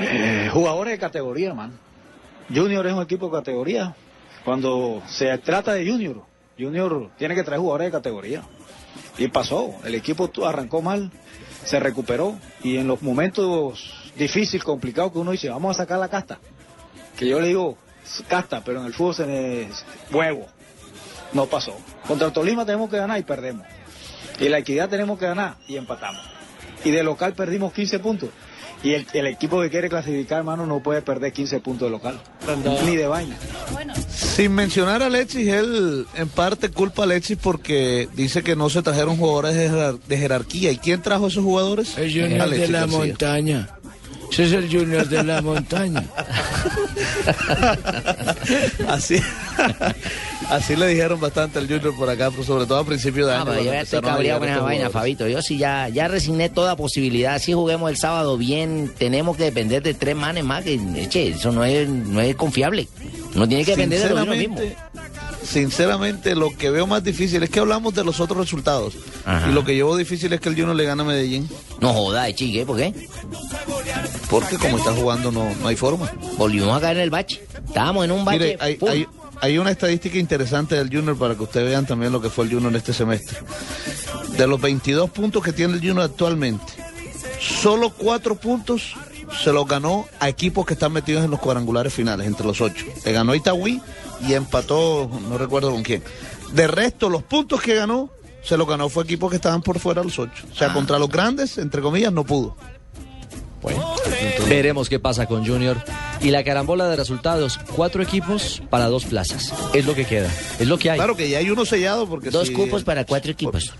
Eh, jugadores de categoría, man. Junior es un equipo de categoría. Cuando se trata de Junior, Junior tiene que traer jugadores de categoría. Y pasó. El equipo arrancó mal, se recuperó. Y en los momentos difíciles, complicados que uno dice, vamos a sacar la casta. Que yo le digo casta, pero en el fútbol se ne- huevo. No pasó. Contra Tolima tenemos que ganar y perdemos. Y la equidad tenemos que ganar y empatamos. Y de local perdimos 15 puntos. Y el, el equipo que quiere clasificar, hermano, no puede perder 15 puntos de local. Ni de vaina. Sin mencionar a Alexis, él en parte culpa a Alexis porque dice que no se trajeron jugadores de, jerar- de jerarquía. ¿Y quién trajo esos jugadores? El Junior de la García. montaña. Ese es el Junior de la montaña. así, así le dijeron bastante al Junior por acá, pero sobre todo a principio de Ah, año. pero yo cuando ya estoy cabreado con esa vaina. Fabito. Yo sí ya, ya resigné toda posibilidad. Si juguemos el sábado bien, tenemos que depender de tres manes más. Que, eche, eso no es, no es confiable. Uno tiene que depender de uno mismo. Sinceramente, lo que veo más difícil es que hablamos de los otros resultados. Ajá. Y lo que yo veo difícil es que el Junior le gana a Medellín. No joda, chique, ¿por qué? Porque como está jugando no, no hay forma. Volvimos a caer en el bache. Estábamos en un bache. Mire, hay- hay una estadística interesante del Junior para que ustedes vean también lo que fue el Junior en este semestre. De los 22 puntos que tiene el Junior actualmente, solo 4 puntos se los ganó a equipos que están metidos en los cuadrangulares finales, entre los 8. Le ganó a Itagüí y empató, no recuerdo con quién. De resto, los puntos que ganó, se los ganó fue equipos que estaban por fuera los 8. O Ah. sea, contra los grandes, entre comillas, no pudo. Veremos qué pasa con Junior. Y la carambola de resultados, cuatro equipos para dos plazas. Es lo que queda, es lo que hay. Claro que ya hay uno sellado porque Dos si- cupos para cuatro equipos.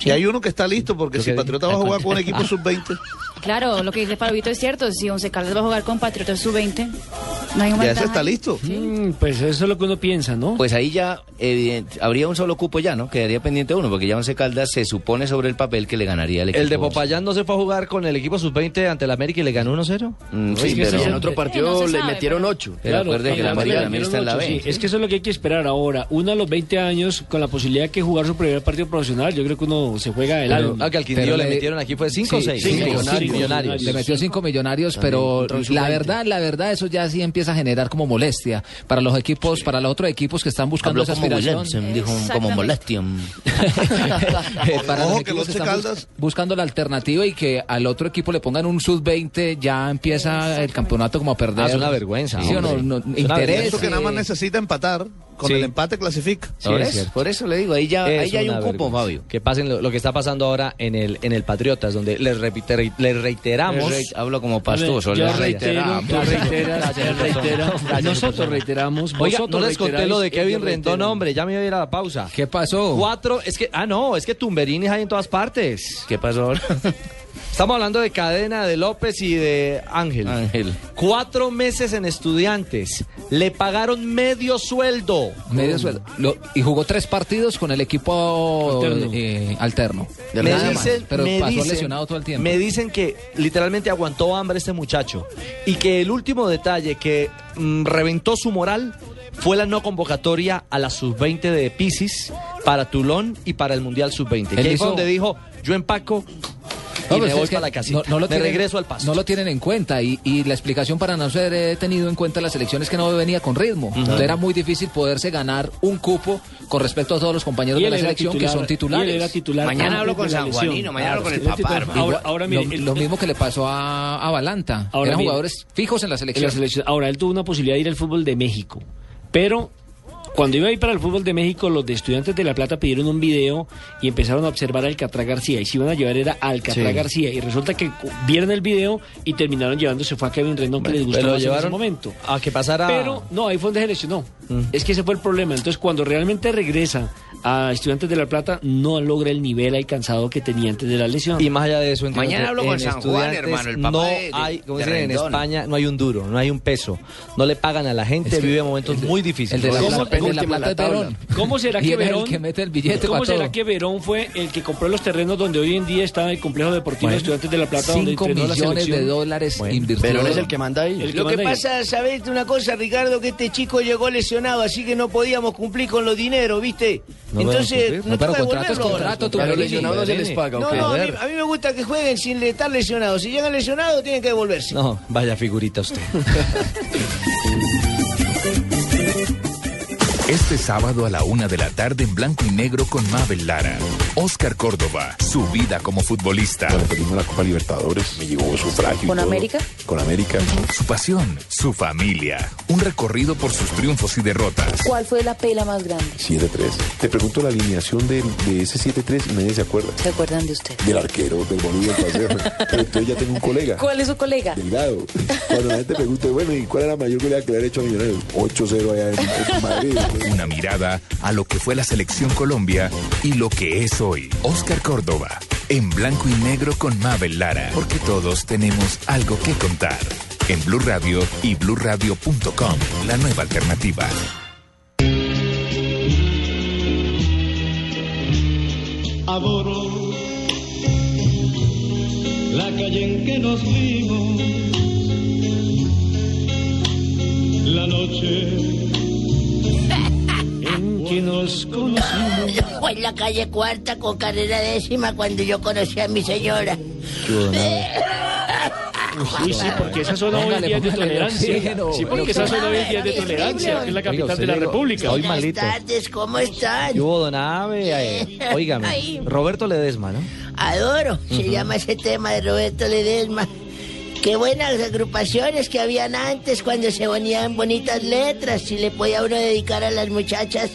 Y hay uno que está listo porque Lo si Patriota va a jugar con un equipo sub-20, Claro, lo que dice Fabito es cierto. Si Once Caldas va a jugar con Patriotas Sub-20, no hay ya ventaja. ese está listo. Mm, pues eso es lo que uno piensa, ¿no? Pues ahí ya evidente, habría un solo cupo ya, ¿no? Quedaría pendiente uno, porque ya Once Caldas se supone sobre el papel que le ganaría al equipo. El de Popayán no se fue a jugar con el equipo sub-20 ante el América y le ganó 1-0. Mm, Sí, pero... En otro partido no le metieron pero- ocho. Pero acuerde que la América también está en la B. sí. Es que eso es lo que hay que esperar ahora. Uno a los 20 años, con la posibilidad de que jugar su primer partido profesional, yo creo que uno se juega el alma. Ah, que al Quindío le le- metieron aquí fue 5 o Sí, 6. Millonarios. Le metió cinco millonarios, También pero la sub-20. verdad, la verdad, eso ya sí empieza a generar como molestia para los equipos, para los otros equipos que están buscando Habló esa como aspiración. Dijo como molestia. Eh, para Ojo los que equipos los que están Caldas- bus- buscando la alternativa y que al otro equipo le pongan un sub-20, ya empieza el campeonato como a perder. Ah, es una vergüenza, ¿Sí o no? No, Es una interés. vergüenza. Eso que nada más necesita empatar, con Sí. el empate clasifica. Sí, por, es eso, cierto. por eso le digo, ahí ya, ahí ya hay un cupo. Fabio. Que pasen lo, lo que está pasando ahora en el en el Patriotas, donde les, repite- les reiteramos. Re- Hablo como pastoso. le reitero, reiteramos. reiteras, Nosotros reiteramos. Oiga, vosotros no les conté lo de Kevin Rendón, hombre, ya me iba a ir a la pausa. ¿Qué pasó? Cuatro, es que, ah, no, es que Tumberini hay en todas partes. ¿Qué pasó ahora? Estamos hablando de Cadena, de López y de Ángel. Ángel. Cuatro meses en estudiantes. Le pagaron medio sueldo. Medio sueldo. Lo- y jugó tres partidos con el equipo Alterno. eh, alterno. Me Nada más, dicen, pero me pasó dicen- lesionado todo el tiempo. Me dicen que literalmente aguantó hambre este muchacho. Y que el último detalle que mm, reventó su moral fue la no convocatoria a la sub-20 de Pisis para Tulón y para el Mundial sub-20. Que hizo- fue donde dijo, yo empaco y pues me voy para la casita. no- no lo me tienen- regreso al pasto. No lo tienen en cuenta y, y la explicación para no ser eh, tenido en cuenta las elecciones que no venía con ritmo. Entonces era muy difícil poderse ganar un cupo con respecto a todos los compañeros de la selección que son titulares. él era titular Mañana hablo de con San. Juanino, mañana hablo con el papá. Ahora, ahora mire, lo, mismo que le pasó a, a Balanta. Ahora, Eran mire, jugadores fijos en la en selección. la selección. Ahora, él tuvo una posibilidad de ir al fútbol de México, pero cuando iba a ir para el fútbol de México, los de Estudiantes de La Plata pidieron un video y empezaron a observar a Alcatraz García. Y si iban a llevar era a Alcatraz Sí. García. Y resulta que vieron el video y terminaron llevándose fue a Kevin Rendón, que les gustó Pero más en ese momento. a que pasara... Pero no, ahí fue donde se lesionó. Es que ese fue el problema. Entonces, cuando realmente regresa a Estudiantes de La Plata, no logra el nivel alcanzado que tenía antes de la lesión. Y más allá de eso, Mañana hablo con en San Juan, Estudiantes hermano, el papá no de- de- hay, como de dicen en. España, no hay un duro, no hay un peso. No le pagan a la gente, Es que vive momentos de- muy difíciles. el de la ¿Cómo- Plata- de la? Verón. ¿Cómo será que el Verón que mete el billete ¿Cómo para será todo. que Verón fue el que compró los terrenos donde hoy en día está el complejo deportivo de Estudiantes de La Plata donde 5 entrenó la millones de dólares Bueno, invirtió. Pero es el que manda ahí. El que Lo que pasa, ¿sabés una cosa, Ricardo? Que este chico llegó lesionado, así que no podíamos cumplir con los dineros, ¿viste? No Entonces, No, pero toca devolverlo ahora. contrato, tú, A los Pellegrini. lesionados no se les paga, No, ¿ok? no, a mí, a mí me gusta que jueguen sin estar lesionados. Si llegan lesionados, tienen que devolverse. No, vaya figurita usted. Este sábado a la una de la tarde en blanco y negro con Mabel Lara. Oscar Córdoba, su vida como futbolista. Cuando perdimos la Copa Libertadores, me llegó sufragio. y ¿Con todo. América? Con América. Su pasión, su familia. Un recorrido por sus triunfos y derrotas. ¿Cuál fue la pela más grande? 7-3. Te pregunto la alineación de, de ese 7-3 y nadie se acuerda. ¿Se acuerdan de usted? Del arquero, del boludo del paseo. Pero entonces ya tengo un colega. ¿Cuál es su colega? Delgado. Cuando la gente pregunta, bueno, ¿y cuál era la mayor goleada que le había hecho a Millonarios? 8-0 allá en, en Madrid. Una mirada a lo que fue la selección Colombia y lo que es hoy. Oscar Córdoba, en blanco y negro con Mabel Lara. Porque todos tenemos algo que contar. En Blue Radio y bluradio.com, la nueva alternativa. Adoro la calle en que nos vimos, la noche que nos conocimos. Fue en la calle cuarta con carrera décima cuando yo conocí a mi señora. Uy, sí, porque esa zona hoy día es de tolerancia. Sí, porque esa zona hoy día es de tolerancia, que es la capital de la República. Hoy Buenas malito. tardes, ¿cómo están? ¿Qué hubo, don Ave? Ay. Roberto Ledesma, ¿no? Adoro, se llama ese tema de Roberto Ledesma. Qué buenas agrupaciones que habían antes cuando se ponían bonitas letras y le podía uno dedicar a las muchachas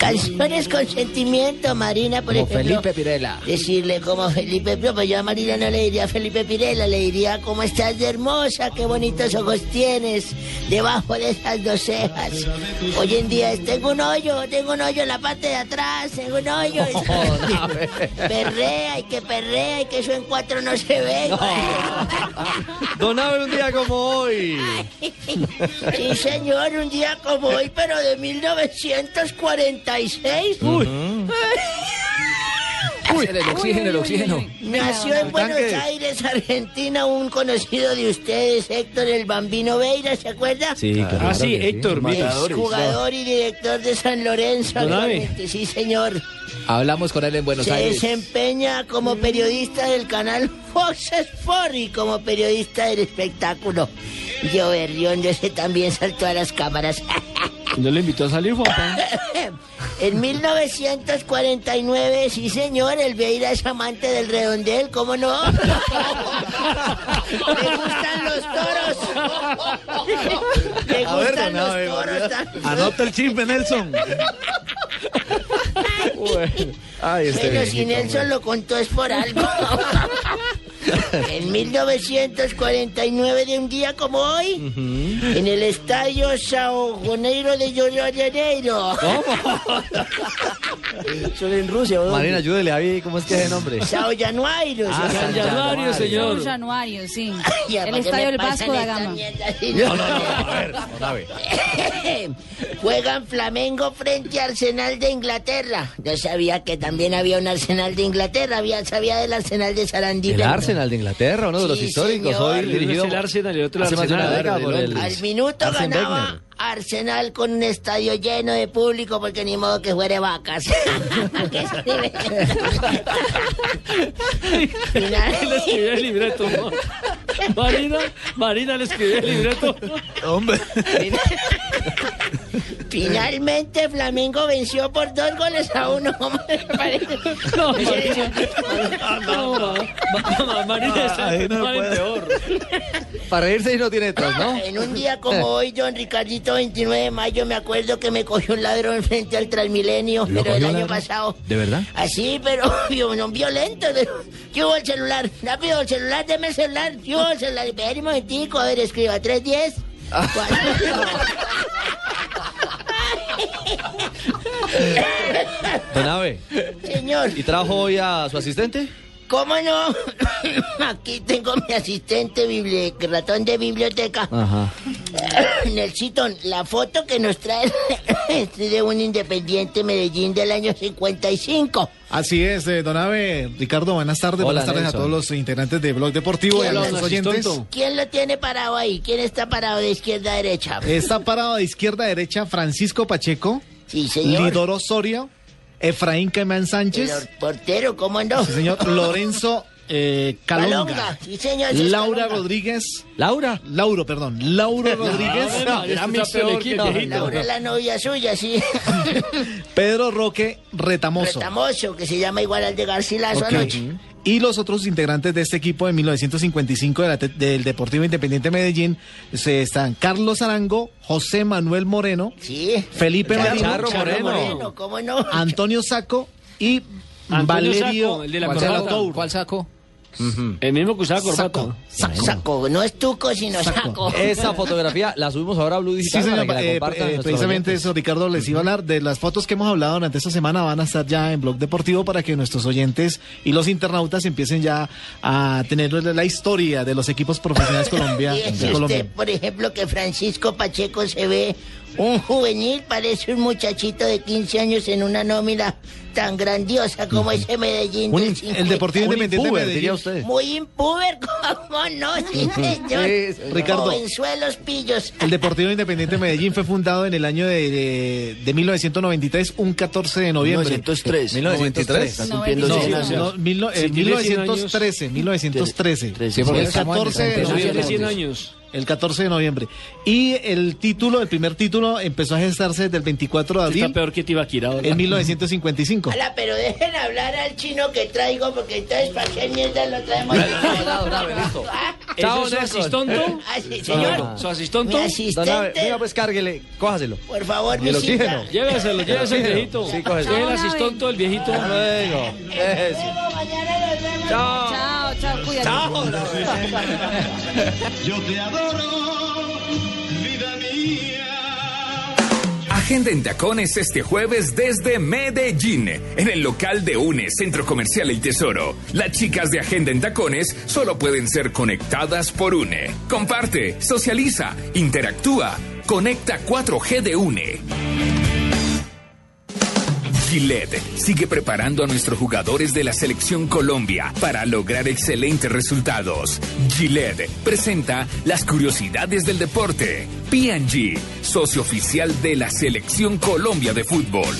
canciones con sentimiento, Marina, por Como ejemplo. Felipe Pirela. Decirle como Felipe, no, pues yo a Marina no le diría Felipe Pirela, le diría cómo estás de hermosa, qué bonitos ojos tienes debajo de esas dos cejas. Hoy en día es, tengo un hoyo, tengo un hoyo en la parte de atrás, tengo un hoyo. perrea y que perrea y que eso en cuatro no se ve. Ave, un día como hoy. Sí, señor, un día como hoy, pero de 1946. Uy. Uy, el oxígeno, el oxígeno. Nació en Buenos Aires, Argentina, un conocido de ustedes, Héctor el Bambino Veira, ¿se acuerda? Sí, claro. Ah, sí, que Héctor, mira. Es jugador y director de San Lorenzo, actualmente, sí, señor. Hablamos con él en Buenos Se Aires. desempeña como periodista del canal Fox Sport y como periodista del espectáculo. Yo Berriondo, ese también saltó a las cámaras. ¿No le invitó a salir, Juanpa? En 1949, sí señor, el Veira es amante del redondel, ¿cómo no? Le gustan los toros. Le ver, gustan don los toros. Anota el chisme, Nelson. Ay, este Pero si Nelson lo contó es por algo. En 1949, de un día como hoy, en el estadio Sao Janeiro de Janeiro. Eso es en Rusia. Marina, ayúdele ahí, ¿cómo es que es el nombre? Sao Januario. Ah, señor. San Januario, señor. Un Januario, sí. Ya, El ¿para qué estadio del Vasco da Gama. No, no, no, a ver, don Ave. Juegan Flamengo frente a Arsenal de Inglaterra. Yo sabía que también había un Arsenal de Inglaterra. Había, sabía del Arsenal de Sarandí. El Arsenal de Inglaterra, uno de los Sí, históricos, señor. hoy dirigido el Arsenal y el otro Arsenal. Al minuto Arsene ganaba. Arsenal con un estadio lleno de público porque ni modo que fuere vacas. Le escribió el libreto. Marina, Marina le escribió el libreto. Hombre. Finalmente Flamengo venció por dos goles a uno. No. Para irse y no tiene tos, ¿no? En un día como hoy, don Ricardito, 29 de mayo, me acuerdo que me cogió un ladrón frente al Transmilenio, ¿Lo pero el año pasado. ¿De verdad? Así, pero vio- no, violento. pero- Yo hubo el celular, rápido, el celular, deme el celular. Yo hubo el celular, espera un momentico, a ver, escriba, 310. Don Señor, ¿y trajo hoy a su asistente? ¿cómo no? Aquí tengo mi asistente, bibli- ratón de biblioteca. Ajá. Nelsito, la foto que nos trae es de un independiente Medellín del año 55. Así es, eh, don Abe, Ricardo, buenas tardes. Hola, buenas tardes Nelson. a todos los integrantes de Blog Deportivo y a nuestros oyentes. ¿Quién lo tiene parado ahí? ¿Quién está parado de izquierda a derecha? Está parado de izquierda a derecha Francisco Pacheco, Sí, señor. Lidor Osorio, Efraín Caimán Sánchez, El portero, ¿cómo no? sí, señor Lorenzo eh, Calonga, Calonga, sí, señor, sí, Laura Calonga. Rodríguez, ¿Laura? Lauro, perdón, Lauro Rodríguez, el viejito. Laura es la novia suya, sí. Pedro Roque Retamoso. Retamoso, que se llama igual al de Garcilaso Ok. anoche. Y los otros integrantes de este equipo de 1955 de la del Deportivo Independiente Medellín se están Carlos Arango, José Manuel Moreno, Sí. Felipe Charro Moreno. ¿cómo no? Antonio Saco y Antonio Valerio Saco, el de la ¿Cuál saco? El mismo que usaba corbata. Saco. Saco, saco, no es tuco, sino saco. Esa fotografía la subimos ahora a Blue Sí, Digital señor, para que la eh, compartan eh, precisamente oyentes. eso, Ricardo, les iba a hablar de las fotos que hemos hablado durante esta semana, van a estar ya en Blog Deportivo para que nuestros oyentes y los internautas empiecen ya a tener la historia de los equipos profesionales Colombia, Y es de usted, Colombia. por ejemplo, que Francisco Pacheco se ve un juvenil, parece un muchachito de 15 años en una nómina tan grandiosa como ese Medellín Un- el 50. Deportivo Independiente de Medellín. diría usted. Muy impuber, ¿cómo no? Sí, señor. Sí. Ricardo. Jovenzuelos pillos. El Deportivo Independiente de Medellín fue fundado en el año de, de, de 1993, un 14 de noviembre. 1903. 1903. Está cumpliendo No, 100 no, mil eh, Si tiene 100 años. 1913, 1913. Sí, porque el estamos en 14 de noviembre. 100 años. El 14 de noviembre. Y el título, el primer título, empezó a gestarse desde el 24 de Está abril peor que Tibaquira. ahora. en 1955. Hola, pero dejen hablar al chino que traigo, porque entonces, ¿para qué mierda lo traemos? Ah, Chao, ¿Eso es su asistonto? ah, sí, señor. ¿Su asistonto? Mi asistente, venga pues cárguele, cójaselo. por favor, el mi oxígeno. Lléveselo, lléveselo el viejito. Sí, cógeselo. Es el asistonto del viejito. Luego. Eso. Mañana nos vemos. Chao. Chao, chao, cuídate. Chao. Yo te adoro. Agenda en tacones este jueves desde Medellín, en el local de UNE, Centro Comercial El Tesoro. Las chicas de Agenda en tacones solo pueden ser conectadas por UNE. Comparte, socializa, interactúa. Conecta 4G de UNE. Gillette sigue preparando a nuestros jugadores de la selección Colombia para lograr excelentes resultados. Gillette presenta las curiosidades del deporte. P&G, socio oficial de la selección Colombia de fútbol.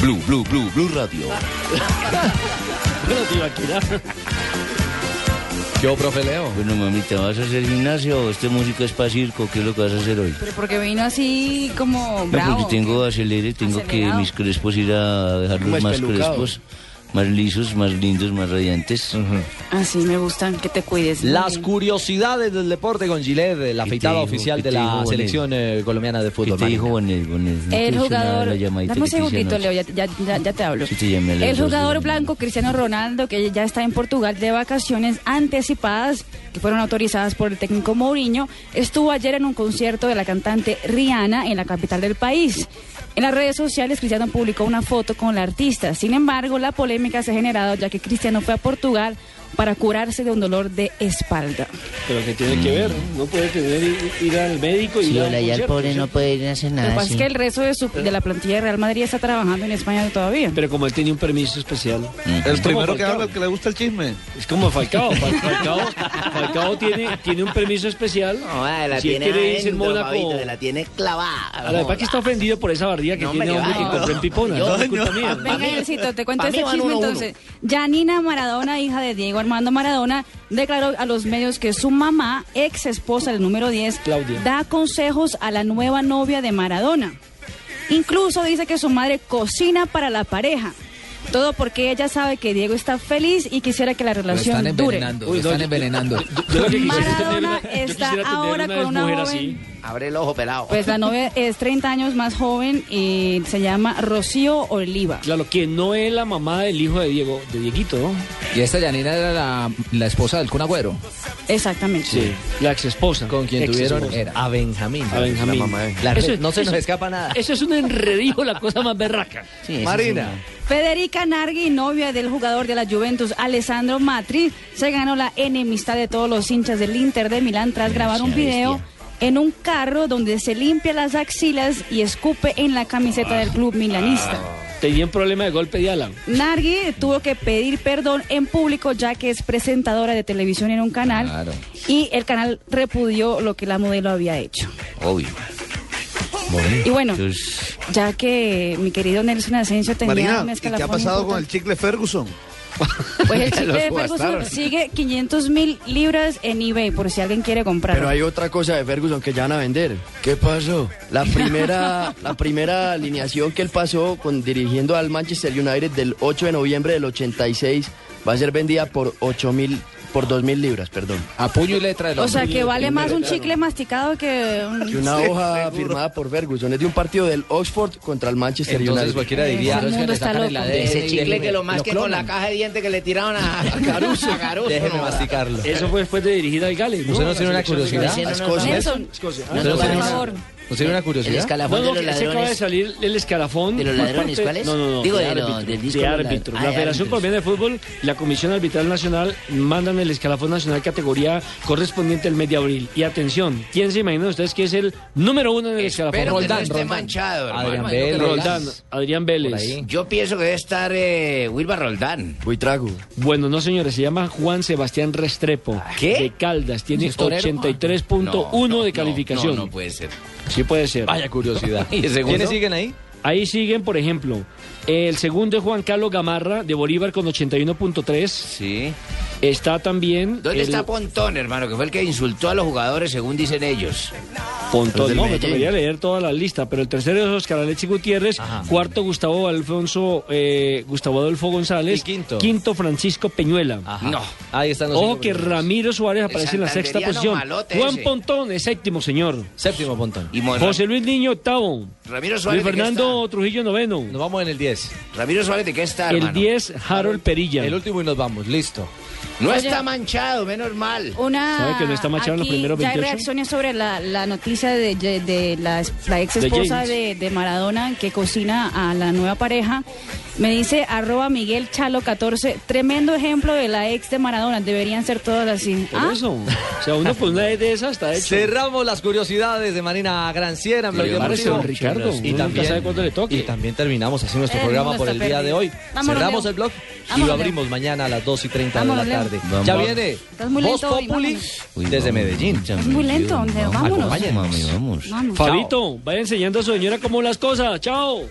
Blue, Blue, Blue, Blue Radio. Bueno. Yo, profe Leo. Bueno, mamita, ¿vas a hacer gimnasio o este música es para circo? ¿Qué es lo que vas a hacer hoy? Pero porque vino así como No, bravo. porque tengo acelere, tengo que Acelerado. mis crespos ir a dejarlos más espelucados. crespos, más lisos, más lindos, más radiantes. Así me gustan, que te cuides. Las bien. curiosidades del deporte con Gillette, la ¿Qué afeitada dijo? oficial ¿Qué de la selección eh, colombiana de ¿Qué fútbol. te dijo Marina. Bonet? Bonet? ¿No El jugador, dame un segundito? Leo, ya, ya- ya- ya te hablo. Sí, te El jugador la blanco Cristiano Ronaldo, que ya está en Portugal de vacaciones anticipadas, que fueron autorizadas por el técnico Mourinho, estuvo ayer en un concierto de la cantante Rihanna en la capital del país. En las redes sociales, Cristiano publicó una foto con la artista. Sin embargo, la polémica se ha generado ya que Cristiano fue a Portugal para curarse de un dolor de espalda. Pero que tiene que ver, no puede tener ir, al médico y Sí, ir a ya el pobre no puede ir a hacer Lo que nada. pasa es sí. que el resto de, su- de la plantilla de Real Madrid está trabajando en España todavía. Pero como él tiene un permiso especial. El Es primero que habla, el que le gusta el chisme. Es como Falcao. Fal- Falcao, Falcao tiene, tiene un permiso especial. No, la si él tiene quiere irse en Mónaco. La tiene clavada. A la verdad que está ofendido por esa barriga que No, tiene hombre, que compró en Pipona. No es culpa mía. Venga, Elcito, te cuento este van chisme entonces. Janina Maradona, hija de Diego Armando Maradona, declaró a los medios que su mamá, ex esposa del número 10, Claudia. da consejos a la nueva novia de Maradona. Incluso dice que su madre cocina para la pareja. Todo porque ella sabe que Diego está feliz y quisiera que la Lo relación están dure. envenenando, Uy, lo no, están envenenando. Yo lo Maradona una- está ahora con una mujer joven. así. Abre el ojo pelado. Pues la novia es 30 años más joven y se llama Rocío Oliva. Claro, que no es la mamá del hijo de Diego, de Dieguito, ¿no? Y esta Yanina era la, la esposa del Kun Agüero. Exactamente. Sí, la ex esposa. Con quien tuvieron a Benjamín. A Benjamín. La mamá de- La Eso no se nos escapa nada. Eso es un enredijo, la cosa más berraca. Marina. Federica Nargui, novia del jugador de la Juventus, Alessandro Matri, se ganó la enemistad de todos los hinchas del Inter de Milán tras grabar un video en un carro donde se limpia las axilas y escupe en la camiseta del club milanista. Tenía un problema de golpe de ala. Nargui tuvo que pedir perdón en público ya que es presentadora de televisión en un canal y el canal repudió lo que la modelo había hecho. Obvio. Y bueno, ya que mi querido Nelson Asensio tenía Marina, un ¿y qué ha pasado con importante. el chicle Ferguson? Pues el Lo de Ferguson subastaron. sigue 500 mil libras en eBay por si alguien quiere comprarlo. Pero hay otra cosa de Ferguson que ya van a vender. ¿Qué pasó? La primera, la primera alineación que él pasó con, dirigiendo al Manchester United del 8 de noviembre del 86 va a ser vendida por 8 mil, por 2 mil libras, perdón. A puño y letra del o sea que vale más un chicle masticado que un... Y una hoja firmada por Ferguson. Es de un partido del Oxford contra el Manchester Entonces United. cualquiera diría, El mundo está loco. Ese chicle que lo más que con la caja de dientes que le tiraron a, a Caruso. A Caruso. Déjeme masticarlo. Eso fue después de dirigir al Gales, ¿no? ¿Usted no La tiene una de curiosidad? No. Nelson, Escocia. ¿Usted no por favor. ¿No tiene una curiosidad? El escalafón No, no, de que los se acaba de salir el escalafón. ¿De los ladrones cuáles? No, no, no. Digo, de de lo- árbitro, del disco de árbitro. La Ah, de Federación. Colombiana de Fútbol y la Comisión Arbitral Nacional mandan el escalafón nacional categoría correspondiente al mes de abril. Y atención, ¿quién se imaginan ustedes que es el número uno en el escalafón? Pero que no Roldán, esté Roldán. manchado, hermano. Adrián Vélez. Roldán, Adrián Vélez. Yo pienso que debe estar eh, Wilba Roldán. Buitrago. Bueno, no señores, se llama Juan Sebastián Restrepo. ¿Qué? De Caldas, tiene ¿Es torero? 83.1 No, de no, calificación. No, no puede ser. Sí puede ser. Vaya curiosidad. ¿Y el segundo? ¿Quiénes siguen ahí? Ahí siguen, por ejemplo, el segundo es Juan Carlos Gamarra de Bolívar con 81.3. Sí. Está también. ¿Dónde el está Pontón, hermano? Que fue el que insultó a los jugadores, según dicen ellos. Pontón? del No, me tocaría leer toda la lista, pero el tercero es Oscar Alexis Gutiérrez, cuarto Gustavo Alfonso, eh, Gustavo Adolfo González, ¿Y quinto? Francisco Peñuela. Ajá. No. Ahí están los Ojo que primeros. Ramiro Suárez aparece en la sexta posición. malote Juan ese. Pontón es séptimo, señor. Séptimo Pontón. Y José Luis Niño, octavo. Ramiro Luis Suárez. ¿de qué Fernando Trujillo, noveno. Nos vamos en el 10. Está? Ramiro Suárez, ¿de qué está, El hermano? 10, Harold Perilla. El último y nos vamos. Listo. No Oye. está manchado, menos mal. Una, ¿Sabe que no está manchado en los aquí primeros Ya hay 28? reacciones sobre la, la noticia de, de- de la, la ex esposa de, de Maradona que cocina a la nueva pareja. Me dice arroba Miguel Chalo 14, tremendo ejemplo de la ex de Maradona, deberían ser todas así. Por ¿Ah? eso. O sea, uno con una de esas está hecho. Cerramos las curiosidades de Marina Granciera en Blog Ricardo? Y también, sabe cuándo le toque. y también terminamos así nuestro El programa por el está día de perdido. hoy. Vámonos, Cerramos Leo. el blog y Vámonos, lo Leo. abrimos mañana a las 2 y 30 Vámonos, de la Leo. Tarde. Vamos. Ya viene Estás muy Voz Populi. Uy, desde vamos, Medellín. Es muy lento, vámonos. Vamos, mami, vamos. Vamos. Fabito, vaya enseñando a su señora cómo las cosas. Chao.